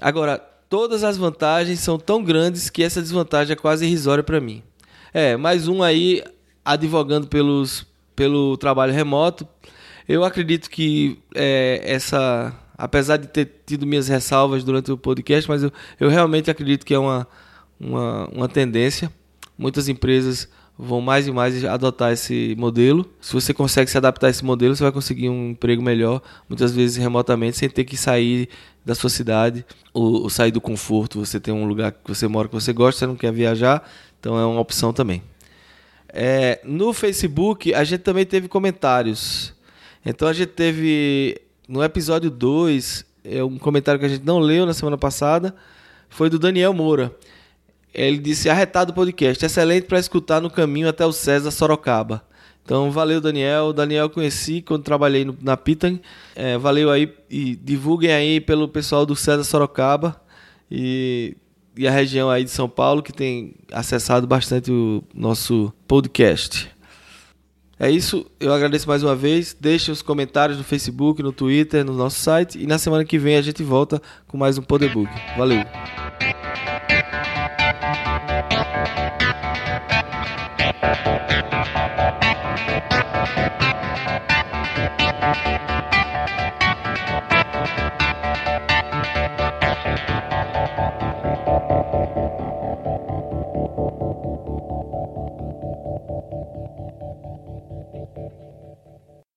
S3: Agora, todas as vantagens são tão grandes que essa desvantagem é quase irrisória para mim. É, mais um aí advogando pelos, pelo trabalho remoto. Eu acredito que é, essa, apesar de ter tido minhas ressalvas durante o podcast, mas eu, eu realmente acredito que é uma, uma, uma tendência. Muitas empresas vão mais e mais adotar esse modelo. Se você consegue se adaptar a esse modelo, você vai conseguir um emprego melhor, muitas vezes remotamente, sem ter que sair da sua cidade ou, ou sair do conforto. Você tem um lugar que você mora que você gosta, você não quer viajar, então é uma opção também. É, no Facebook, a gente também teve comentários. Então a gente teve no episódio 2, é um comentário que a gente não leu na semana passada, foi do Daniel Moura. Ele disse: Arretado podcast, excelente para escutar no caminho até o César Sorocaba. Então, valeu, Daniel. Daniel conheci quando trabalhei no, na Pitan. É, valeu aí e divulguem aí pelo pessoal do César Sorocaba e, e a região aí de São Paulo que tem acessado bastante o nosso podcast. É isso, eu agradeço mais uma vez. Deixe os comentários no Facebook, no Twitter, no nosso site. E na semana que vem a gente volta com mais um Poderbook. Valeu!